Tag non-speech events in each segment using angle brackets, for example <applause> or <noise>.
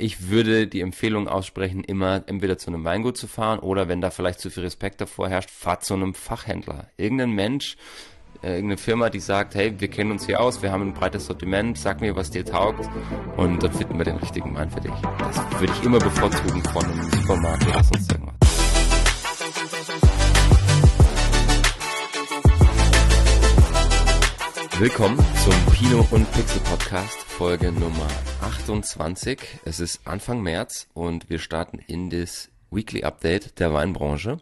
ich würde die Empfehlung aussprechen, immer entweder zu einem Weingut zu fahren oder wenn da vielleicht zu viel Respekt davor herrscht, fahrt zu einem Fachhändler. Irgendein Mensch, äh, irgendeine Firma, die sagt, hey, wir kennen uns hier aus, wir haben ein breites Sortiment, sag mir, was dir taugt und dann finden wir den richtigen Wein für dich. Das würde ich immer bevorzugen von einem Supermarkt oder sonst irgendwas. Willkommen zum Pino und Pixel Podcast, Folge Nummer 28. Es ist Anfang März und wir starten in das Weekly Update der Weinbranche.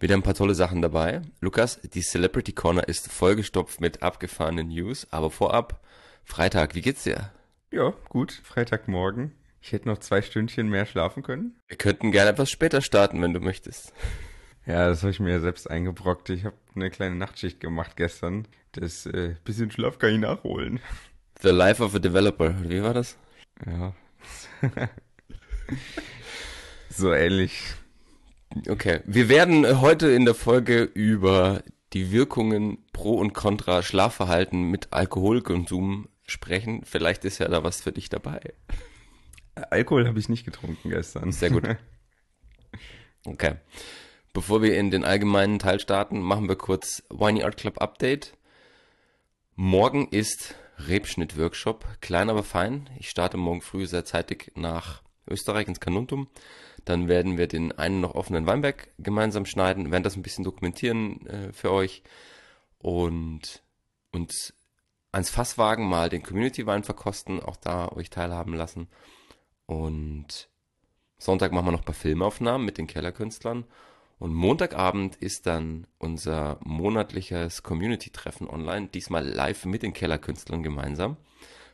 Wieder ein paar tolle Sachen dabei. Lukas, die Celebrity Corner ist vollgestopft mit abgefahrenen News, aber vorab, Freitag, wie geht's dir? Ja, gut, Freitagmorgen. Ich hätte noch zwei Stündchen mehr schlafen können. Wir könnten gerne etwas später starten, wenn du möchtest. Ja, das habe ich mir ja selbst eingebrockt. Ich habe eine kleine Nachtschicht gemacht gestern. Das äh, bisschen Schlaf kann ich nachholen. <laughs> The Life of a Developer. Wie war das? Ja. <laughs> so ähnlich. Okay. Wir werden heute in der Folge über die Wirkungen pro und contra Schlafverhalten mit Alkoholkonsum sprechen. Vielleicht ist ja da was für dich dabei. Alkohol habe ich nicht getrunken gestern. Sehr gut. <laughs> Okay. Bevor wir in den allgemeinen Teil starten, machen wir kurz Winey Art Club Update. Morgen ist Rebschnitt-Workshop, klein aber fein. Ich starte morgen früh sehr zeitig nach Österreich ins Kanuntum. Dann werden wir den einen noch offenen Weinberg gemeinsam schneiden, werden das ein bisschen dokumentieren äh, für euch und uns ans Fasswagen mal den Community-Wein verkosten, auch da euch teilhaben lassen. Und Sonntag machen wir noch ein paar Filmaufnahmen mit den Kellerkünstlern und Montagabend ist dann unser monatliches Community-Treffen online, diesmal live mit den Kellerkünstlern gemeinsam.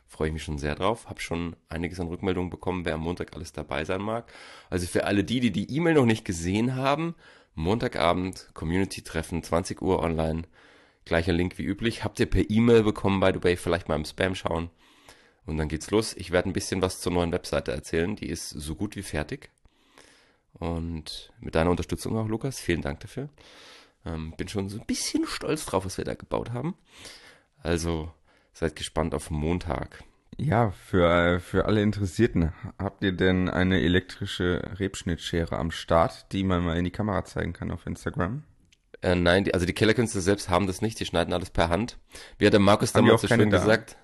Freue ich mich schon sehr drauf. Hab schon einiges an Rückmeldungen bekommen, wer am Montag alles dabei sein mag. Also für alle die, die die E-Mail noch nicht gesehen haben, Montagabend Community-Treffen, 20 Uhr online. Gleicher Link wie üblich. Habt ihr per E-Mail bekommen, by the way, vielleicht mal im Spam schauen. Und dann geht's los. Ich werde ein bisschen was zur neuen Webseite erzählen. Die ist so gut wie fertig. Und mit deiner Unterstützung auch, Lukas, vielen Dank dafür. Ähm, bin schon so ein bisschen stolz drauf, was wir da gebaut haben. Also seid gespannt auf Montag. Ja, für, für alle Interessierten, habt ihr denn eine elektrische Rebschnittschere am Start, die man mal in die Kamera zeigen kann auf Instagram? Äh, nein, die, also die Kellerkünstler selbst haben das nicht, die schneiden alles per Hand. Wie hat der Markus damals so schön gesagt?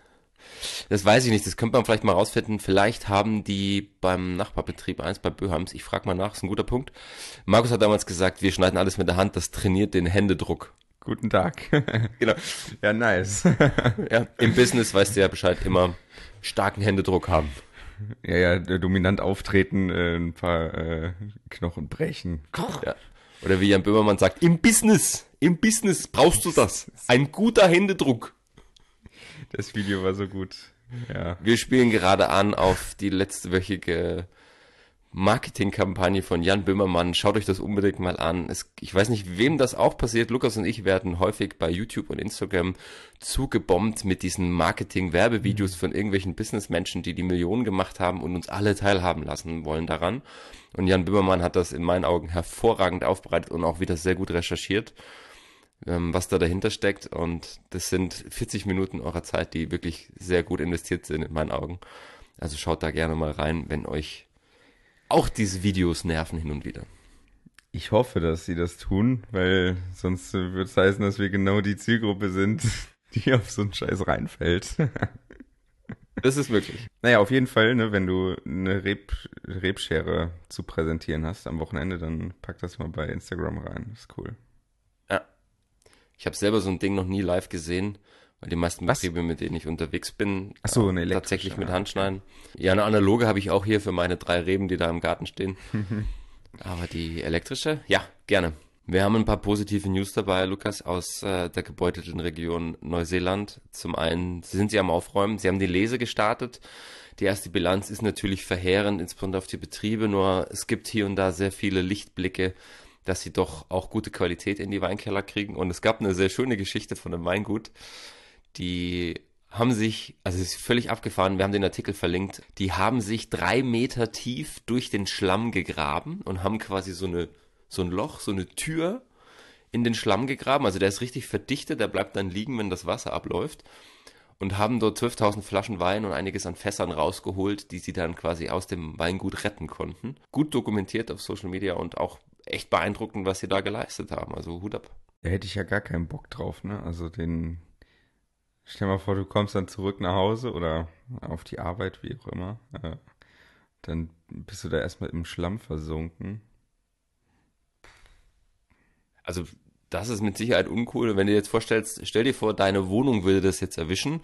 Das weiß ich nicht, das könnte man vielleicht mal rausfinden. Vielleicht haben die beim Nachbarbetrieb eins bei Böhams, ich frage mal nach, ist ein guter Punkt. Markus hat damals gesagt, wir schneiden alles mit der Hand, das trainiert den Händedruck. Guten Tag. <laughs> genau. Ja, nice. <laughs> ja, im Business weißt du ja Bescheid, immer starken Händedruck haben. Ja, ja, dominant auftreten, äh, ein paar äh, Knochen brechen. Ja. Oder wie Jan Böhmermann sagt, im Business, im Business brauchst du das. Ein guter Händedruck. Das Video war so gut. Ja. Wir spielen gerade an auf die letztewöchige Marketingkampagne von Jan Böhmermann. Schaut euch das unbedingt mal an. Es, ich weiß nicht, wem das auch passiert. Lukas und ich werden häufig bei YouTube und Instagram zugebombt mit diesen Marketing-Werbevideos von irgendwelchen Businessmenschen, die die Millionen gemacht haben und uns alle teilhaben lassen wollen daran. Und Jan Böhmermann hat das in meinen Augen hervorragend aufbereitet und auch wieder sehr gut recherchiert ähm, was da dahinter steckt. Und das sind 40 Minuten eurer Zeit, die wirklich sehr gut investiert sind in meinen Augen. Also schaut da gerne mal rein, wenn euch auch diese Videos nerven hin und wieder. Ich hoffe, dass sie das tun, weil sonst würde es heißen, dass wir genau die Zielgruppe sind, <laughs> die auf so einen Scheiß reinfällt. <laughs> Das ist möglich. Naja, auf jeden Fall, ne, wenn du eine Reb, Rebschere zu präsentieren hast am Wochenende, dann pack das mal bei Instagram rein. Das ist cool. Ich habe selber so ein Ding noch nie live gesehen, weil die meisten Was? Betriebe, mit denen ich unterwegs bin, Ach so, eine tatsächlich mit Handschneiden. Ja, eine analoge habe ich auch hier für meine drei Reben, die da im Garten stehen. <laughs> Aber die elektrische, ja, gerne. Wir haben ein paar positive News dabei, Lukas, aus äh, der gebeutelten Region Neuseeland. Zum einen sind sie am Aufräumen, sie haben die Lese gestartet. Die erste Bilanz ist natürlich verheerend, insbesondere auf die Betriebe, nur es gibt hier und da sehr viele Lichtblicke, dass sie doch auch gute Qualität in die Weinkeller kriegen. Und es gab eine sehr schöne Geschichte von einem Weingut, die haben sich, also es ist völlig abgefahren, wir haben den Artikel verlinkt, die haben sich drei Meter tief durch den Schlamm gegraben und haben quasi so eine, so ein Loch, so eine Tür in den Schlamm gegraben. Also der ist richtig verdichtet, der bleibt dann liegen, wenn das Wasser abläuft. und haben dort 12.000 Flaschen Wein und einiges an Fässern rausgeholt, die sie dann quasi aus dem Weingut retten konnten. Gut dokumentiert auf Social Media und auch echt beeindruckend, was sie da geleistet haben. Also Hut ab. Da hätte ich ja gar keinen Bock drauf, ne? Also den. Stell mal vor, du kommst dann zurück nach Hause oder auf die Arbeit, wie auch immer. Äh, dann bist du da erstmal im Schlamm versunken. Also das ist mit Sicherheit uncool. Wenn du dir jetzt vorstellst, stell dir vor, deine Wohnung würde das jetzt erwischen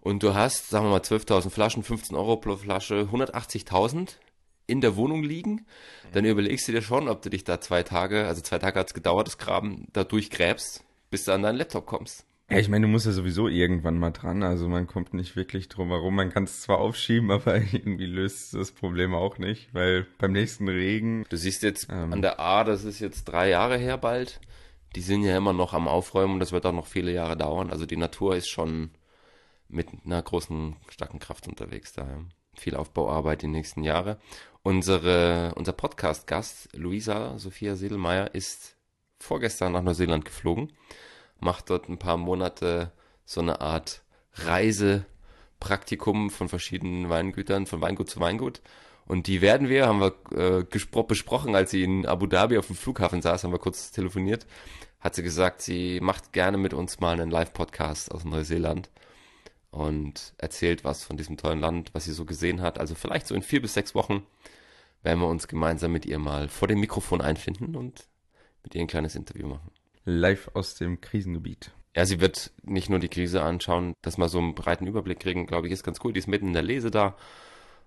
und du hast, sagen wir mal, 12.000 Flaschen, 15 Euro pro Flasche, 180.000 in der Wohnung liegen, dann überlegst du dir schon, ob du dich da zwei Tage, also zwei Tage hat es gedauert, das Graben, da durchgräbst, bis du an deinen Laptop kommst. Ja, ich meine, du musst ja sowieso irgendwann mal dran. Also man kommt nicht wirklich drum herum. Man kann es zwar aufschieben, <laughs> aber irgendwie löst das Problem auch nicht, weil beim nächsten Regen. Du siehst jetzt ähm, an der A, das ist jetzt drei Jahre her bald. Die sind ja immer noch am Aufräumen und das wird auch noch viele Jahre dauern. Also die Natur ist schon mit einer großen, starken Kraft unterwegs da. Viel Aufbauarbeit die nächsten Jahre. Unsere, unser Podcast-Gast, Luisa Sophia Sedelmeier, ist vorgestern nach Neuseeland geflogen macht dort ein paar Monate so eine Art Reisepraktikum von verschiedenen Weingütern, von Weingut zu Weingut. Und die werden wir, haben wir äh, besprochen, als sie in Abu Dhabi auf dem Flughafen saß, haben wir kurz telefoniert, hat sie gesagt, sie macht gerne mit uns mal einen Live-Podcast aus Neuseeland und erzählt was von diesem tollen Land, was sie so gesehen hat. Also vielleicht so in vier bis sechs Wochen werden wir uns gemeinsam mit ihr mal vor dem Mikrofon einfinden und mit ihr ein kleines Interview machen live aus dem Krisengebiet. Ja, sie wird nicht nur die Krise anschauen, dass wir so einen breiten Überblick kriegen, glaube ich, ist ganz cool. Die ist mitten in der Lese da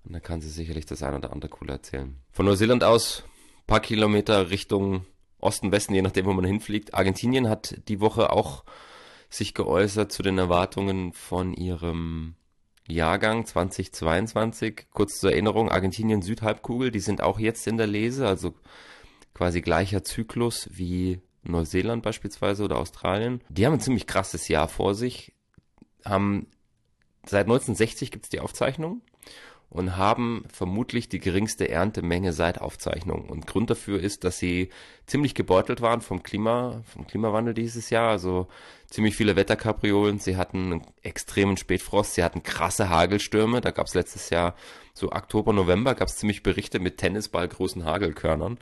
und da kann sie sicherlich das eine oder andere cool erzählen. Von Neuseeland aus paar Kilometer Richtung Osten, Westen, je nachdem, wo man hinfliegt. Argentinien hat die Woche auch sich geäußert zu den Erwartungen von ihrem Jahrgang 2022. Kurz zur Erinnerung, Argentinien Südhalbkugel, die sind auch jetzt in der Lese, also quasi gleicher Zyklus wie Neuseeland beispielsweise oder Australien, die haben ein ziemlich krasses Jahr vor sich, haben seit 1960 gibt es die Aufzeichnung und haben vermutlich die geringste Erntemenge seit Aufzeichnung. Und Grund dafür ist, dass sie ziemlich gebeutelt waren vom Klima, vom Klimawandel dieses Jahr. Also ziemlich viele Wetterkapriolen. Sie hatten einen extremen Spätfrost. Sie hatten krasse Hagelstürme. Da gab es letztes Jahr so Oktober, November gab es ziemlich Berichte mit Tennisballgroßen Hagelkörnern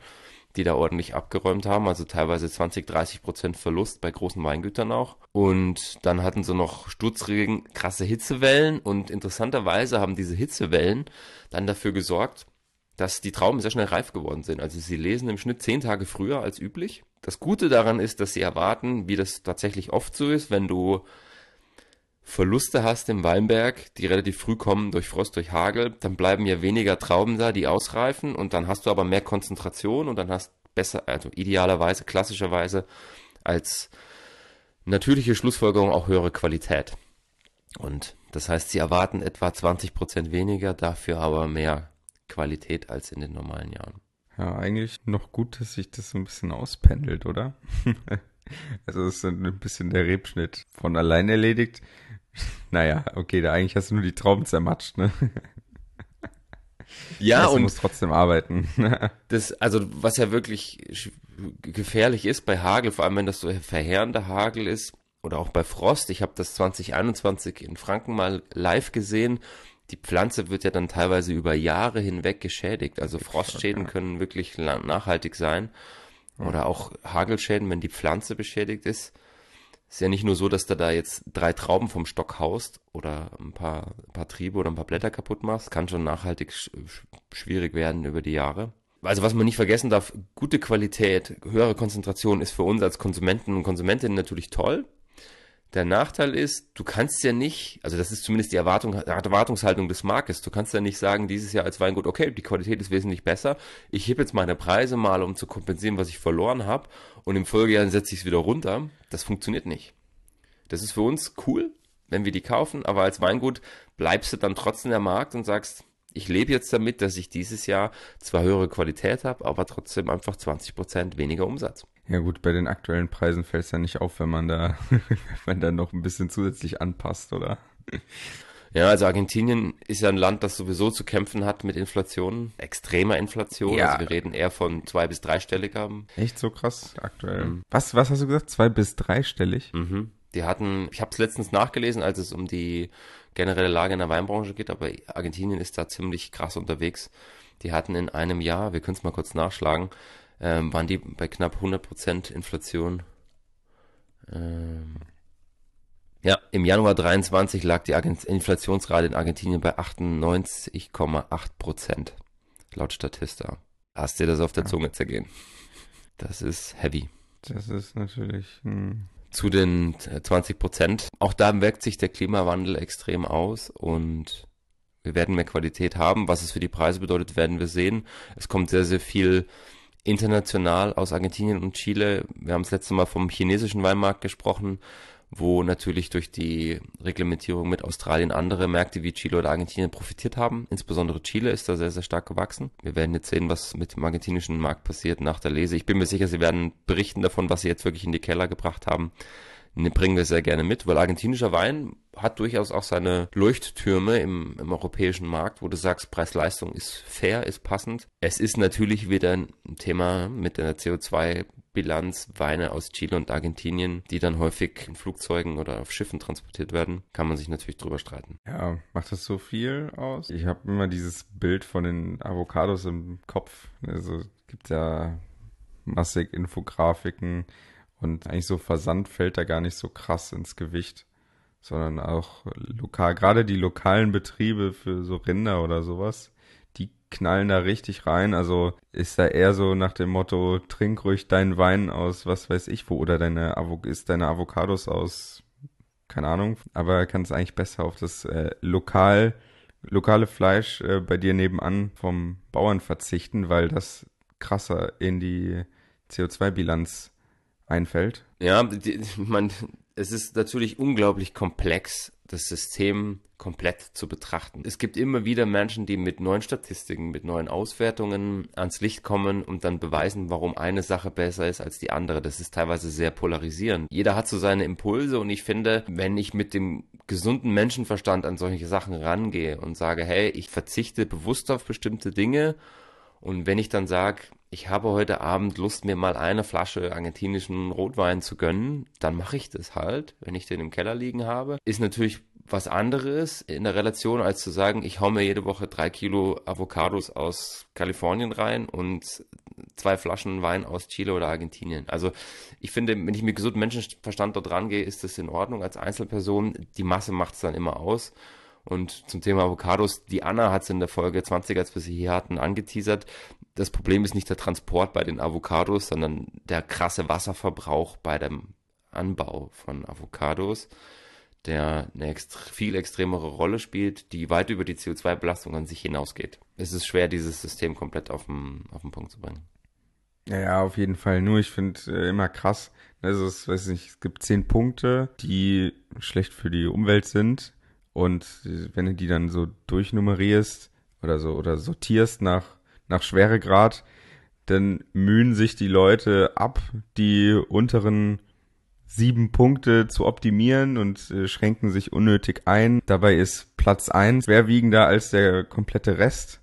die da ordentlich abgeräumt haben, also teilweise 20, 30 Prozent Verlust bei großen Weingütern auch. Und dann hatten sie noch Sturzregen, krasse Hitzewellen und interessanterweise haben diese Hitzewellen dann dafür gesorgt, dass die Trauben sehr schnell reif geworden sind. Also sie lesen im Schnitt zehn Tage früher als üblich. Das Gute daran ist, dass sie erwarten, wie das tatsächlich oft so ist, wenn du Verluste hast im Weinberg, die relativ früh kommen durch Frost, durch Hagel, dann bleiben ja weniger Trauben da, die ausreifen und dann hast du aber mehr Konzentration und dann hast besser, also idealerweise, klassischerweise als natürliche Schlussfolgerung auch höhere Qualität. Und das heißt, sie erwarten etwa 20 Prozent weniger, dafür aber mehr Qualität als in den normalen Jahren. Ja, eigentlich noch gut, dass sich das so ein bisschen auspendelt, oder? <laughs> also es ist ein bisschen der Rebschnitt von allein erledigt. <laughs> Naja, okay, da eigentlich hast du nur die Trauben zermatscht, ne? Ja, also, und muss trotzdem arbeiten. <laughs> das, also was ja wirklich gefährlich ist bei Hagel, vor allem wenn das so verheerender Hagel ist oder auch bei Frost. Ich habe das 2021 in Franken mal live gesehen. Die Pflanze wird ja dann teilweise über Jahre hinweg geschädigt. Also Frostschäden können wirklich nachhaltig sein. Oder auch Hagelschäden, wenn die Pflanze beschädigt ist. Ist ja nicht nur so, dass du da jetzt drei Trauben vom Stock haust oder ein paar, ein paar Triebe oder ein paar Blätter kaputt machst. Kann schon nachhaltig sch schwierig werden über die Jahre. Also was man nicht vergessen darf, gute Qualität, höhere Konzentration ist für uns als Konsumenten und Konsumentinnen natürlich toll. Der Nachteil ist, du kannst ja nicht, also das ist zumindest die Erwartung, Erwartungshaltung des Marktes, du kannst ja nicht sagen, dieses Jahr als Weingut, okay, die Qualität ist wesentlich besser, ich hebe jetzt meine Preise mal, um zu kompensieren, was ich verloren habe und im Folgejahr setze ich es wieder runter. Das funktioniert nicht. Das ist für uns cool, wenn wir die kaufen, aber als Weingut bleibst du dann trotzdem der Markt und sagst, ich lebe jetzt damit, dass ich dieses Jahr zwar höhere Qualität habe, aber trotzdem einfach 20% weniger Umsatz. Ja gut, bei den aktuellen Preisen fällt es ja nicht auf, wenn man da, <laughs> wenn man da noch ein bisschen zusätzlich anpasst, oder? Ja, also Argentinien ist ja ein Land, das sowieso zu kämpfen hat mit Inflation, extremer Inflation. Ja. Also wir reden eher von zwei bis dreistelliger. Echt so krass aktuell. Mhm. Was, was hast du gesagt? Zwei bis dreistellig? Mhm. Die hatten, ich habe es letztens nachgelesen, als es um die generelle Lage in der Weinbranche geht, aber Argentinien ist da ziemlich krass unterwegs. Die hatten in einem Jahr, wir können es mal kurz nachschlagen, ähm, waren die bei knapp 100% Inflation. Ähm, ja, im Januar 23 lag die Argent Inflationsrate in Argentinien bei 98,8% laut Statista. Hast dir das auf der. Zunge zergehen? Das ist heavy. Das ist natürlich. Hm. Zu den 20% Auch da wirkt sich der Klimawandel extrem aus und wir werden mehr Qualität haben. Was es für die Preise bedeutet, werden wir sehen. Es kommt sehr, sehr viel international aus Argentinien und Chile. Wir haben das letzte Mal vom chinesischen Weinmarkt gesprochen, wo natürlich durch die Reglementierung mit Australien andere Märkte wie Chile oder Argentinien profitiert haben. Insbesondere Chile ist da sehr, sehr stark gewachsen. Wir werden jetzt sehen, was mit dem argentinischen Markt passiert nach der Lese. Ich bin mir sicher, sie werden berichten davon, was sie jetzt wirklich in die Keller gebracht haben ne, bringen wir sehr gerne mit, weil argentinischer Wein hat durchaus auch seine Leuchttürme im, im europäischen Markt, wo du sagst, Preis-Leistung ist fair, ist passend. Es ist natürlich wieder ein Thema mit der CO2-Bilanz, Weine aus Chile und Argentinien, die dann häufig in Flugzeugen oder auf Schiffen transportiert werden, kann man sich natürlich drüber streiten. Ja, macht das so viel aus? Ich habe immer dieses Bild von den Avocados im Kopf. Also gibt ja massig Infografiken, und eigentlich so Versand fällt da gar nicht so krass ins Gewicht, sondern auch lokal, gerade die lokalen Betriebe für so Rinder oder sowas, die knallen da richtig rein. Also ist da eher so nach dem Motto, trink ruhig deinen Wein aus, was weiß ich wo, oder deine Avo ist deine Avocados aus, keine Ahnung, aber kannst eigentlich besser auf das äh, lokal, lokale Fleisch äh, bei dir nebenan vom Bauern verzichten, weil das krasser in die CO2-Bilanz einfällt. Ja, die, man, es ist natürlich unglaublich komplex, das System komplett zu betrachten. Es gibt immer wieder Menschen, die mit neuen Statistiken, mit neuen Auswertungen ans Licht kommen und dann beweisen, warum eine Sache besser ist als die andere. Das ist teilweise sehr polarisierend. Jeder hat so seine Impulse und ich finde, wenn ich mit dem gesunden Menschenverstand an solche Sachen rangehe und sage, hey, ich verzichte bewusst auf bestimmte Dinge und wenn ich dann sage, ich habe heute Abend Lust, mir mal eine Flasche argentinischen Rotwein zu gönnen, dann mache ich das halt, wenn ich den im Keller liegen habe. Ist natürlich was anderes in der Relation, als zu sagen, ich hau mir jede Woche drei Kilo Avocados aus Kalifornien rein und zwei Flaschen Wein aus Chile oder Argentinien. Also ich finde, wenn ich mit gesundem Menschenverstand dort rangehe, ist das in Ordnung als Einzelperson. Die Masse macht es dann immer aus. Und zum Thema Avocados, die Anna hat es in der Folge 20, als wir sie hier hatten, angeteasert. Das Problem ist nicht der Transport bei den Avocados, sondern der krasse Wasserverbrauch bei dem Anbau von Avocados, der eine extre viel extremere Rolle spielt, die weit über die CO2-Belastung an sich hinausgeht. Es ist schwer, dieses System komplett auf den, auf den Punkt zu bringen. Ja, auf jeden Fall. Nur ich finde äh, immer krass. Also es, weiß nicht, es gibt zehn Punkte, die schlecht für die Umwelt sind. Und wenn du die dann so durchnummerierst oder so oder sortierst nach, nach Schweregrad, dann mühen sich die Leute ab, die unteren sieben Punkte zu optimieren und äh, schränken sich unnötig ein. Dabei ist Platz eins schwerwiegender als der komplette Rest.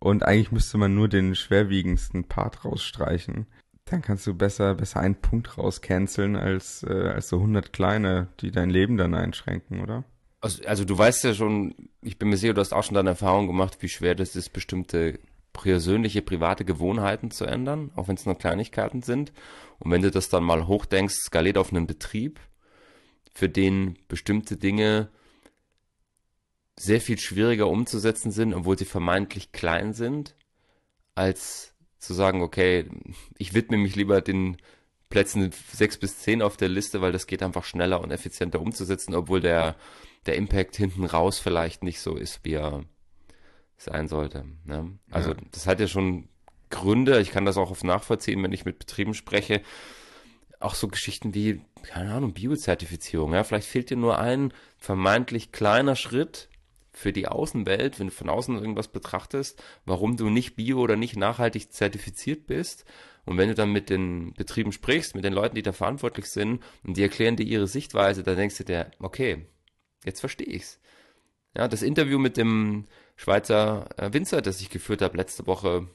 Und eigentlich müsste man nur den schwerwiegendsten Part rausstreichen. Dann kannst du besser, besser einen Punkt rauscanceln als, äh, als so 100 kleine, die dein Leben dann einschränken, oder? Also, also du weißt ja schon, ich bin mir sicher, du hast auch schon deine Erfahrung gemacht, wie schwer das ist, bestimmte persönliche, private Gewohnheiten zu ändern, auch wenn es nur Kleinigkeiten sind. Und wenn du das dann mal hochdenkst, skaliert auf einen Betrieb, für den bestimmte Dinge sehr viel schwieriger umzusetzen sind, obwohl sie vermeintlich klein sind, als zu sagen, okay, ich widme mich lieber den Plätzen sechs bis zehn auf der Liste, weil das geht einfach schneller und effizienter umzusetzen, obwohl der der Impact hinten raus vielleicht nicht so ist, wie er sein sollte. Ne? Also ja. das hat ja schon Gründe, ich kann das auch oft nachvollziehen, wenn ich mit Betrieben spreche. Auch so Geschichten wie, keine Ahnung, Biozertifizierung. Ja? Vielleicht fehlt dir nur ein vermeintlich kleiner Schritt für die Außenwelt, wenn du von außen irgendwas betrachtest, warum du nicht bio oder nicht nachhaltig zertifiziert bist. Und wenn du dann mit den Betrieben sprichst, mit den Leuten, die da verantwortlich sind, und die erklären dir ihre Sichtweise, dann denkst du dir, okay, Jetzt verstehe ich's. Ja, das Interview mit dem Schweizer äh, Winzer, das ich geführt habe letzte Woche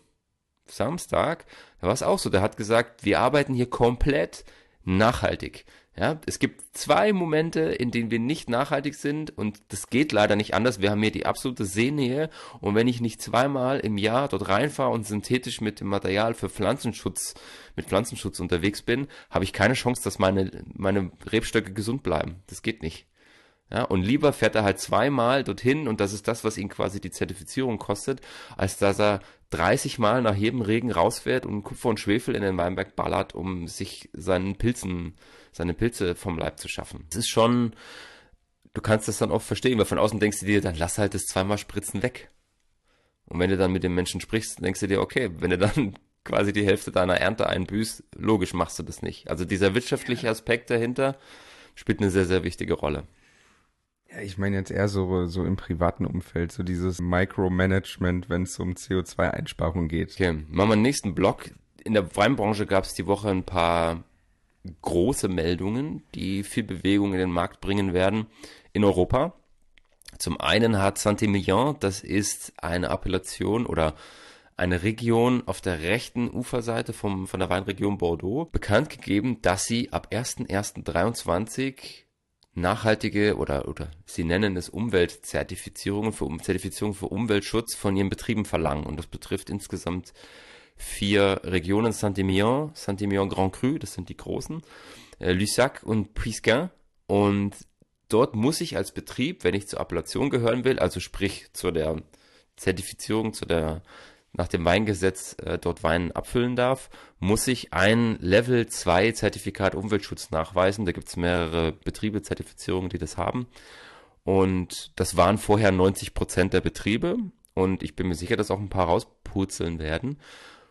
Samstag, da war es auch so. Der hat gesagt, wir arbeiten hier komplett nachhaltig. Ja, es gibt zwei Momente, in denen wir nicht nachhaltig sind und das geht leider nicht anders. Wir haben hier die absolute Seenähe und wenn ich nicht zweimal im Jahr dort reinfahre und synthetisch mit dem Material für Pflanzenschutz, mit Pflanzenschutz unterwegs bin, habe ich keine Chance, dass meine, meine Rebstöcke gesund bleiben. Das geht nicht. Ja, und lieber fährt er halt zweimal dorthin und das ist das, was ihn quasi die Zertifizierung kostet, als dass er 30 Mal nach jedem Regen rausfährt und Kupfer und Schwefel in den Weinberg ballert, um sich seinen Pilzen, seine Pilze vom Leib zu schaffen. Es ist schon, du kannst das dann oft verstehen, weil von außen denkst du dir, dann lass halt das zweimal Spritzen weg. Und wenn du dann mit dem Menschen sprichst, denkst du dir, okay, wenn du dann <laughs> quasi die Hälfte deiner Ernte einbüßt, logisch machst du das nicht. Also dieser wirtschaftliche Aspekt dahinter spielt eine sehr, sehr wichtige Rolle. Ja, ich meine jetzt eher so, so im privaten Umfeld, so dieses Micromanagement, wenn es um CO2-Einsparung geht. Okay, machen wir einen nächsten Block. In der Weinbranche gab es die Woche ein paar große Meldungen, die viel Bewegung in den Markt bringen werden in Europa. Zum einen hat Saint-Emilion, das ist eine Appellation oder eine Region auf der rechten Uferseite vom, von der Weinregion Bordeaux, bekannt gegeben, dass sie ab 1.1.23 nachhaltige oder, oder sie nennen es Umweltzertifizierungen für Zertifizierung für Umweltschutz von ihren Betrieben verlangen. Und das betrifft insgesamt vier Regionen, Saint-Emilion, Saint-Emilion Grand Cru, das sind die großen, äh, Lussac und Puisquin. Und dort muss ich als Betrieb, wenn ich zur Appellation gehören will, also sprich zu der Zertifizierung, zu der nach dem Weingesetz äh, dort Wein abfüllen darf, muss ich ein Level 2 Zertifikat Umweltschutz nachweisen. Da gibt es mehrere Betriebe, Zertifizierungen, die das haben. Und das waren vorher 90 Prozent der Betriebe. Und ich bin mir sicher, dass auch ein paar rauspurzeln werden.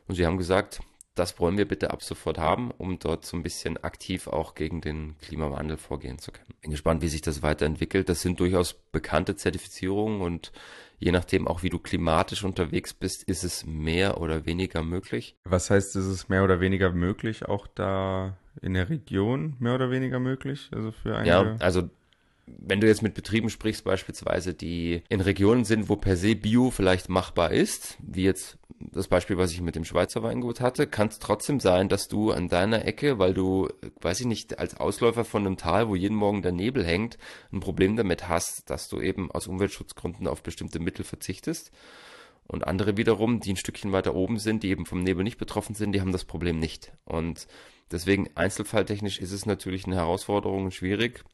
Und sie haben gesagt, das wollen wir bitte ab sofort haben, um dort so ein bisschen aktiv auch gegen den Klimawandel vorgehen zu können. Bin gespannt, wie sich das weiterentwickelt. Das sind durchaus bekannte Zertifizierungen und je nachdem auch wie du klimatisch unterwegs bist, ist es mehr oder weniger möglich. Was heißt, ist es mehr oder weniger möglich, auch da in der Region mehr oder weniger möglich? Also für einige... Ja, also wenn du jetzt mit Betrieben sprichst, beispielsweise, die in Regionen sind, wo per se Bio vielleicht machbar ist, wie jetzt das Beispiel, was ich mit dem Schweizer Weingut hatte, kann es trotzdem sein, dass du an deiner Ecke, weil du, weiß ich nicht, als Ausläufer von einem Tal, wo jeden Morgen der Nebel hängt, ein Problem damit hast, dass du eben aus Umweltschutzgründen auf bestimmte Mittel verzichtest. Und andere wiederum, die ein Stückchen weiter oben sind, die eben vom Nebel nicht betroffen sind, die haben das Problem nicht. Und deswegen einzelfalltechnisch ist es natürlich eine Herausforderung und schwierig.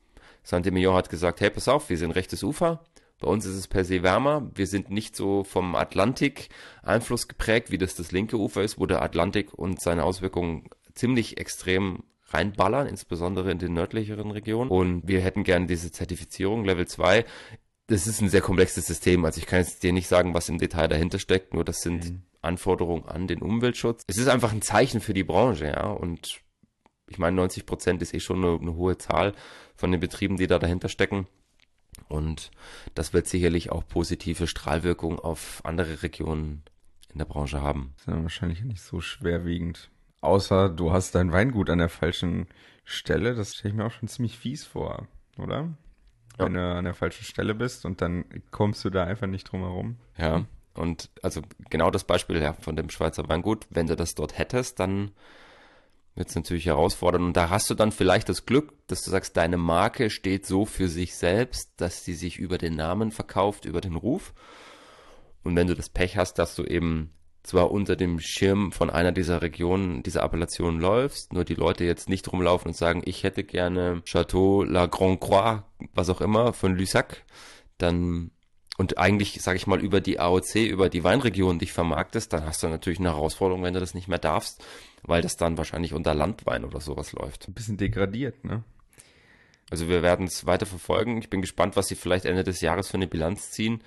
Saint-Emilion hat gesagt, hey, pass auf, wir sind rechtes Ufer, bei uns ist es per se wärmer. Wir sind nicht so vom Atlantik Einfluss geprägt, wie das das linke Ufer ist, wo der Atlantik und seine Auswirkungen ziemlich extrem reinballern, insbesondere in den nördlicheren Regionen. Und wir hätten gerne diese Zertifizierung Level 2. Das ist ein sehr komplexes System. Also ich kann jetzt dir nicht sagen, was im Detail dahinter steckt, nur das sind mhm. Anforderungen an den Umweltschutz. Es ist einfach ein Zeichen für die Branche, ja. Und ich meine, 90 Prozent ist eh schon eine, eine hohe Zahl von den Betrieben, die da dahinter stecken. Und das wird sicherlich auch positive Strahlwirkung auf andere Regionen in der Branche haben. Das ist ja wahrscheinlich nicht so schwerwiegend. Außer du hast dein Weingut an der falschen Stelle. Das stelle ich mir auch schon ziemlich fies vor, oder? Ja. Wenn du an der falschen Stelle bist und dann kommst du da einfach nicht drum herum. Ja, und also genau das Beispiel ja, von dem Schweizer Weingut, wenn du das dort hättest, dann wird es natürlich herausfordern. Und da hast du dann vielleicht das Glück, dass du sagst, deine Marke steht so für sich selbst, dass sie sich über den Namen verkauft, über den Ruf. Und wenn du das Pech hast, dass du eben zwar unter dem Schirm von einer dieser Regionen, dieser Appellation läufst, nur die Leute jetzt nicht rumlaufen und sagen, ich hätte gerne Chateau La Grand Croix, was auch immer, von Lussac, dann und eigentlich, sage ich mal, über die AOC, über die Weinregion dich vermarktest, dann hast du natürlich eine Herausforderung, wenn du das nicht mehr darfst, weil das dann wahrscheinlich unter Landwein oder sowas läuft. Ein bisschen degradiert, ne? Also wir werden es weiter verfolgen. Ich bin gespannt, was sie vielleicht Ende des Jahres für eine Bilanz ziehen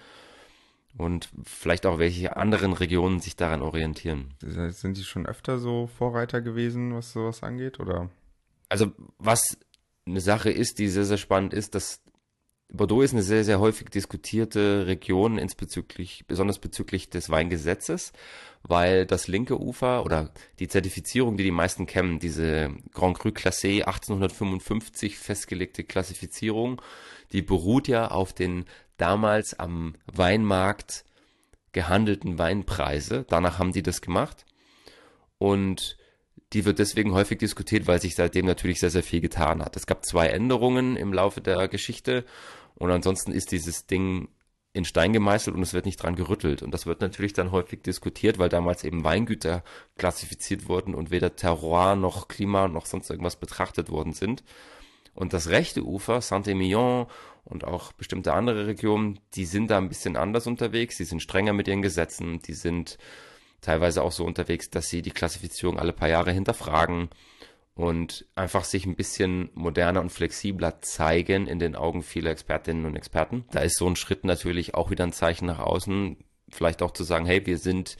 und vielleicht auch welche anderen Regionen sich daran orientieren. Sind die schon öfter so Vorreiter gewesen, was sowas angeht, oder? Also was eine Sache ist, die sehr, sehr spannend ist, dass Bordeaux ist eine sehr, sehr häufig diskutierte Region, insbezüglich, besonders bezüglich des Weingesetzes, weil das linke Ufer oder die Zertifizierung, die die meisten kennen, diese Grand Cru Classé 1855 festgelegte Klassifizierung, die beruht ja auf den damals am Weinmarkt gehandelten Weinpreise. Danach haben die das gemacht. Und die wird deswegen häufig diskutiert, weil sich seitdem natürlich sehr, sehr viel getan hat. Es gab zwei Änderungen im Laufe der Geschichte und ansonsten ist dieses Ding in Stein gemeißelt und es wird nicht dran gerüttelt. Und das wird natürlich dann häufig diskutiert, weil damals eben Weingüter klassifiziert wurden und weder Terroir noch Klima noch sonst irgendwas betrachtet worden sind. Und das rechte Ufer, Saint-Emilion und auch bestimmte andere Regionen, die sind da ein bisschen anders unterwegs. Die sind strenger mit ihren Gesetzen. Die sind teilweise auch so unterwegs, dass sie die Klassifizierung alle paar Jahre hinterfragen und einfach sich ein bisschen moderner und flexibler zeigen in den Augen vieler Expertinnen und Experten. Da ist so ein Schritt natürlich auch wieder ein Zeichen nach außen, vielleicht auch zu sagen, hey, wir sind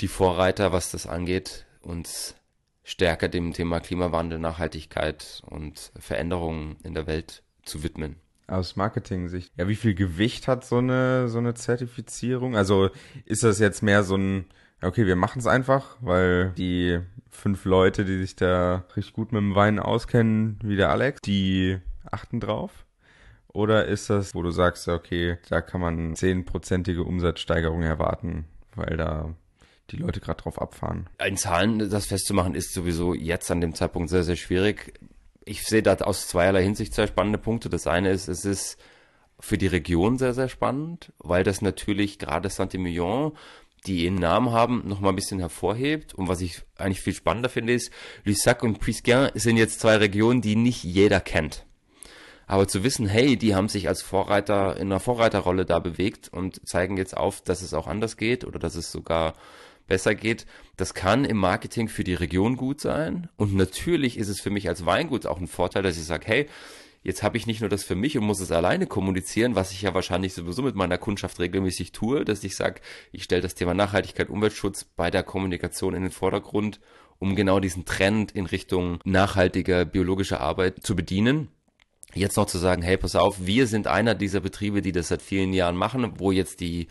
die Vorreiter, was das angeht, uns stärker dem Thema Klimawandel, Nachhaltigkeit und Veränderungen in der Welt zu widmen. Aus Marketing-Sicht. Ja, wie viel Gewicht hat so eine, so eine Zertifizierung? Also ist das jetzt mehr so ein, okay, wir machen es einfach, weil die fünf Leute, die sich da richtig gut mit dem Wein auskennen, wie der Alex, die achten drauf? Oder ist das, wo du sagst, okay, da kann man zehnprozentige Umsatzsteigerung erwarten, weil da die Leute gerade drauf abfahren? In Zahlen das festzumachen, ist sowieso jetzt an dem Zeitpunkt sehr, sehr schwierig. Ich sehe da aus zweierlei Hinsicht zwei spannende Punkte. Das eine ist, es ist für die Region sehr, sehr spannend, weil das natürlich gerade Saint-Emilion die ihren Namen haben, noch mal ein bisschen hervorhebt. Und was ich eigentlich viel spannender finde, ist, Lussac und Puisquin sind jetzt zwei Regionen, die nicht jeder kennt. Aber zu wissen, hey, die haben sich als Vorreiter in einer Vorreiterrolle da bewegt und zeigen jetzt auf, dass es auch anders geht oder dass es sogar besser geht, das kann im Marketing für die Region gut sein. Und natürlich ist es für mich als Weingut auch ein Vorteil, dass ich sage, hey, Jetzt habe ich nicht nur das für mich und muss es alleine kommunizieren, was ich ja wahrscheinlich sowieso mit meiner Kundschaft regelmäßig tue, dass ich sage, ich stelle das Thema Nachhaltigkeit, Umweltschutz bei der Kommunikation in den Vordergrund, um genau diesen Trend in Richtung nachhaltiger biologischer Arbeit zu bedienen. Jetzt noch zu sagen, hey, pass auf, wir sind einer dieser Betriebe, die das seit vielen Jahren machen, wo jetzt die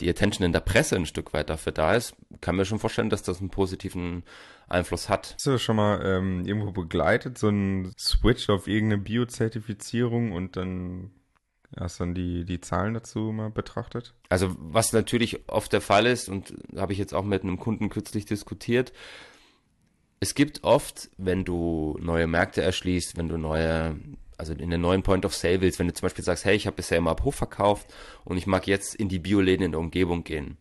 die Attention in der Presse ein Stück weit dafür da ist, kann mir schon vorstellen, dass das einen positiven Einfluss hat. Hast du schon mal ähm, irgendwo begleitet, so ein Switch auf irgendeine Biozertifizierung und dann hast dann die, die Zahlen dazu mal betrachtet? Also was natürlich oft der Fall ist, und habe ich jetzt auch mit einem Kunden kürzlich diskutiert, es gibt oft, wenn du neue Märkte erschließt, wenn du neue also in den neuen Point of Sale willst, wenn du zum Beispiel sagst, hey, ich habe bisher immer ab Hof verkauft und ich mag jetzt in die Bioläden in der Umgebung gehen,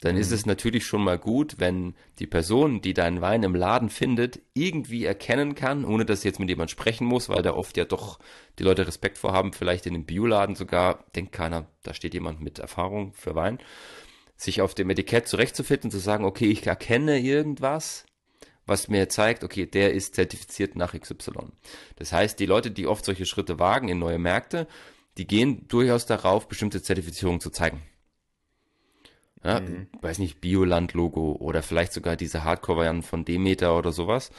dann mhm. ist es natürlich schon mal gut, wenn die Person, die deinen Wein im Laden findet, irgendwie erkennen kann, ohne dass jetzt mit jemand sprechen muss, weil da oft ja doch die Leute Respekt vorhaben, vielleicht in dem Bioladen sogar, denkt keiner, da steht jemand mit Erfahrung für Wein, sich auf dem Etikett zurechtzufinden zu sagen, okay, ich erkenne irgendwas, was mir zeigt, okay, der ist zertifiziert nach XY. Das heißt, die Leute, die oft solche Schritte wagen in neue Märkte, die gehen durchaus darauf, bestimmte Zertifizierungen zu zeigen. Ja, mhm. weiß nicht, Bioland-Logo oder vielleicht sogar diese Hardcore-Varianten von Demeter oder sowas,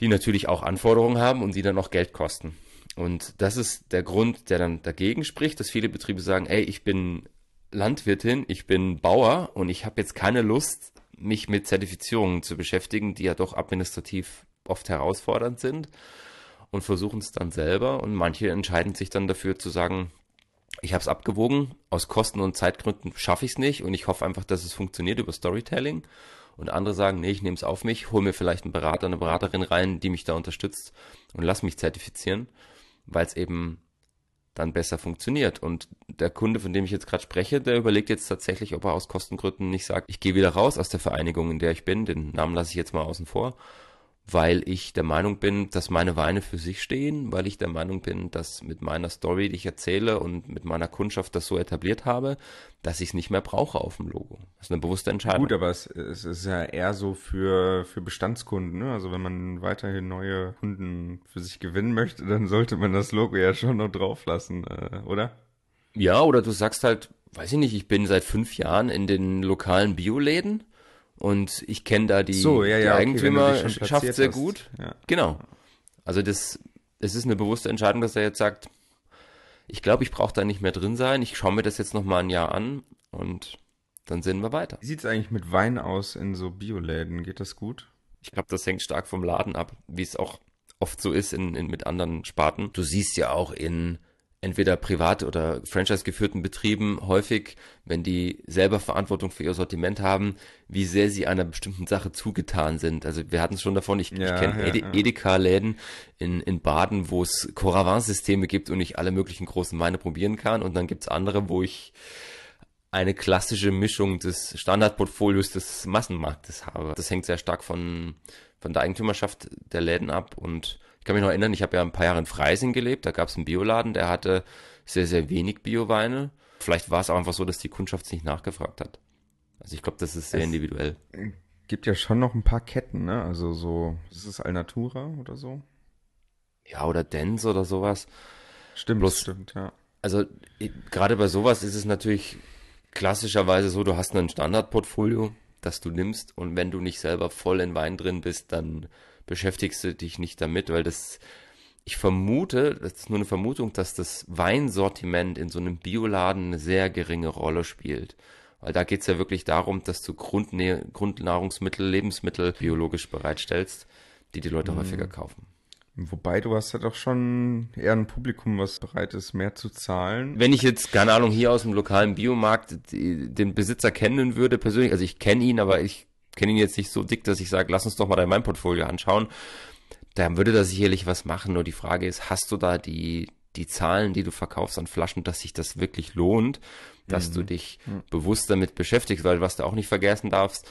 die natürlich auch Anforderungen haben und die dann auch Geld kosten. Und das ist der Grund, der dann dagegen spricht, dass viele Betriebe sagen, ey, ich bin Landwirtin, ich bin Bauer und ich habe jetzt keine Lust, mich mit Zertifizierungen zu beschäftigen, die ja doch administrativ oft herausfordernd sind und versuchen es dann selber und manche entscheiden sich dann dafür zu sagen, ich habe es abgewogen, aus Kosten- und Zeitgründen schaffe ich es nicht und ich hoffe einfach, dass es funktioniert über Storytelling. Und andere sagen, nee, ich nehme es auf mich, hole mir vielleicht einen Berater, eine Beraterin rein, die mich da unterstützt und lass mich zertifizieren, weil es eben dann besser funktioniert. Und der Kunde, von dem ich jetzt gerade spreche, der überlegt jetzt tatsächlich, ob er aus Kostengründen nicht sagt, ich gehe wieder raus aus der Vereinigung, in der ich bin, den Namen lasse ich jetzt mal außen vor, weil ich der Meinung bin, dass meine Weine für sich stehen, weil ich der Meinung bin, dass mit meiner Story, die ich erzähle und mit meiner Kundschaft das so etabliert habe, dass ich es nicht mehr brauche auf dem Logo. Das ist eine bewusste Entscheidung. Gut, aber es, es ist ja eher so für, für Bestandskunden. Ne? Also wenn man weiterhin neue Kunden für sich gewinnen möchte, dann sollte man das Logo ja schon noch drauf lassen, äh, oder? Ja, oder du sagst halt, weiß ich nicht, ich bin seit fünf Jahren in den lokalen Bioläden und ich kenne da die, so, ja, ja, die Eigentümerschaft okay, sehr gut. Ja. Genau. Also das, es ist eine bewusste Entscheidung, dass er jetzt sagt, ich glaube, ich brauche da nicht mehr drin sein. Ich schaue mir das jetzt noch mal ein Jahr an und dann sehen wir weiter. Wie sieht es eigentlich mit Wein aus in so Bioläden? Geht das gut? Ich glaube, das hängt stark vom Laden ab, wie es auch oft so ist in, in, mit anderen Sparten. Du siehst ja auch in entweder privat oder franchise geführten Betrieben häufig, wenn die selber Verantwortung für ihr Sortiment haben, wie sehr sie einer bestimmten Sache zugetan sind. Also wir hatten es schon davon, ich, ja, ich kenne ja, Ede ja. Edeka-Läden in, in Baden, wo es Coravin-Systeme gibt und ich alle möglichen großen Weine probieren kann. Und dann gibt's andere, wo ich eine klassische Mischung des Standardportfolios des Massenmarktes habe. Das hängt sehr stark von, von der Eigentümerschaft der Läden ab und ich kann mich noch erinnern, ich habe ja ein paar Jahre in Freising gelebt, da gab es einen Bioladen, der hatte sehr, sehr wenig Bioweine. Vielleicht war es auch einfach so, dass die Kundschaft nicht nachgefragt hat. Also ich glaube, das ist sehr es individuell. Gibt ja schon noch ein paar Ketten, ne? Also so, ist es Alnatura oder so? Ja, oder Dens oder sowas. Stimmt, Bloß, stimmt, ja. Also gerade bei sowas ist es natürlich klassischerweise so, du hast ein Standardportfolio, das du nimmst und wenn du nicht selber voll in Wein drin bist, dann beschäftigst du dich nicht damit, weil das, ich vermute, das ist nur eine Vermutung, dass das Weinsortiment in so einem Bioladen eine sehr geringe Rolle spielt. Weil da geht's ja wirklich darum, dass du Grundnä Grundnahrungsmittel, Lebensmittel biologisch bereitstellst, die die Leute mhm. häufiger kaufen. Wobei du hast ja doch schon eher ein Publikum, was bereit ist, mehr zu zahlen. Wenn ich jetzt, keine Ahnung, hier aus dem lokalen Biomarkt den Besitzer kennen würde, persönlich, also ich kenne ihn, aber ich kenne ihn jetzt nicht so dick, dass ich sage, lass uns doch mal dein Weinportfolio anschauen. Da würde da sicherlich was machen. Nur die Frage ist, hast du da die, die Zahlen, die du verkaufst an Flaschen, dass sich das wirklich lohnt, dass mhm. du dich mhm. bewusst damit beschäftigst, weil was du auch nicht vergessen darfst,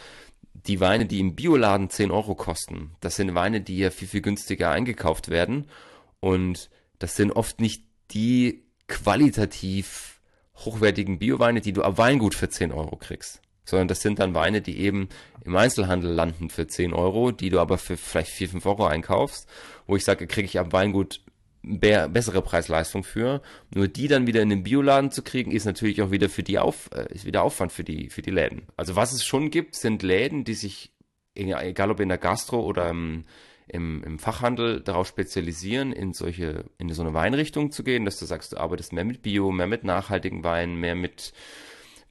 die Weine, die im Bioladen 10 Euro kosten, das sind Weine, die ja viel, viel günstiger eingekauft werden. Und das sind oft nicht die qualitativ hochwertigen Bioweine, die du am Weingut für 10 Euro kriegst sondern das sind dann Weine, die eben im Einzelhandel landen für 10 Euro, die du aber für vielleicht 4, 5 Euro einkaufst, wo ich sage, kriege ich am Weingut be bessere Preisleistung für. Nur die dann wieder in den Bioladen zu kriegen, ist natürlich auch wieder für die Auf, äh, ist wieder Aufwand für die, für die Läden. Also was es schon gibt, sind Läden, die sich, egal ob in der Gastro oder im, im, im Fachhandel darauf spezialisieren, in solche, in so eine Weinrichtung zu gehen, dass du sagst, du arbeitest mehr mit Bio, mehr mit nachhaltigen Weinen, mehr mit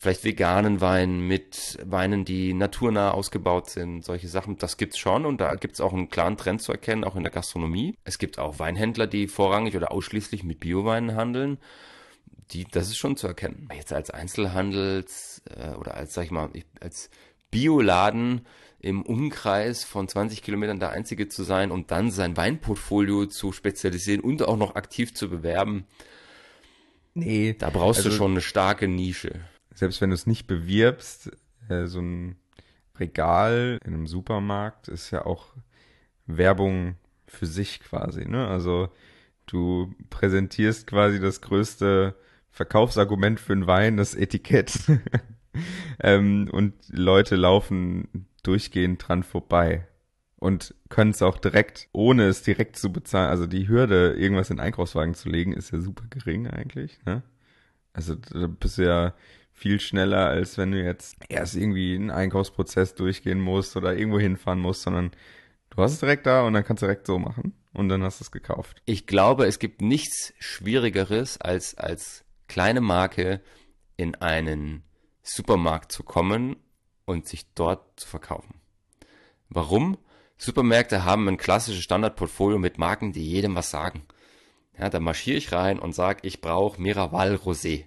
vielleicht veganen Wein mit Weinen, die naturnah ausgebaut sind, solche Sachen, das gibt's schon und da gibt's auch einen klaren Trend zu erkennen, auch in der Gastronomie. Es gibt auch Weinhändler, die vorrangig oder ausschließlich mit Bioweinen handeln. Die, das ist schon zu erkennen. Jetzt als Einzelhandels äh, oder als, sag ich mal, als Bioladen im Umkreis von 20 Kilometern der einzige zu sein und dann sein Weinportfolio zu spezialisieren und auch noch aktiv zu bewerben. Nee. Da brauchst also, du schon eine starke Nische selbst wenn du es nicht bewirbst, äh, so ein Regal in einem Supermarkt ist ja auch Werbung für sich quasi, ne? Also du präsentierst quasi das größte Verkaufsargument für einen Wein, das Etikett. <laughs> ähm, und Leute laufen durchgehend dran vorbei und können es auch direkt, ohne es direkt zu bezahlen. Also die Hürde, irgendwas in Einkaufswagen zu legen, ist ja super gering eigentlich. Ne? Also da bist du ja viel schneller, als wenn du jetzt erst irgendwie einen Einkaufsprozess durchgehen musst oder irgendwo hinfahren musst, sondern du hast es direkt da und dann kannst du direkt so machen und dann hast du es gekauft. Ich glaube, es gibt nichts Schwierigeres, als als kleine Marke in einen Supermarkt zu kommen und sich dort zu verkaufen. Warum? Supermärkte haben ein klassisches Standardportfolio mit Marken, die jedem was sagen. Ja, da marschiere ich rein und sage, ich brauche Miraval Rosé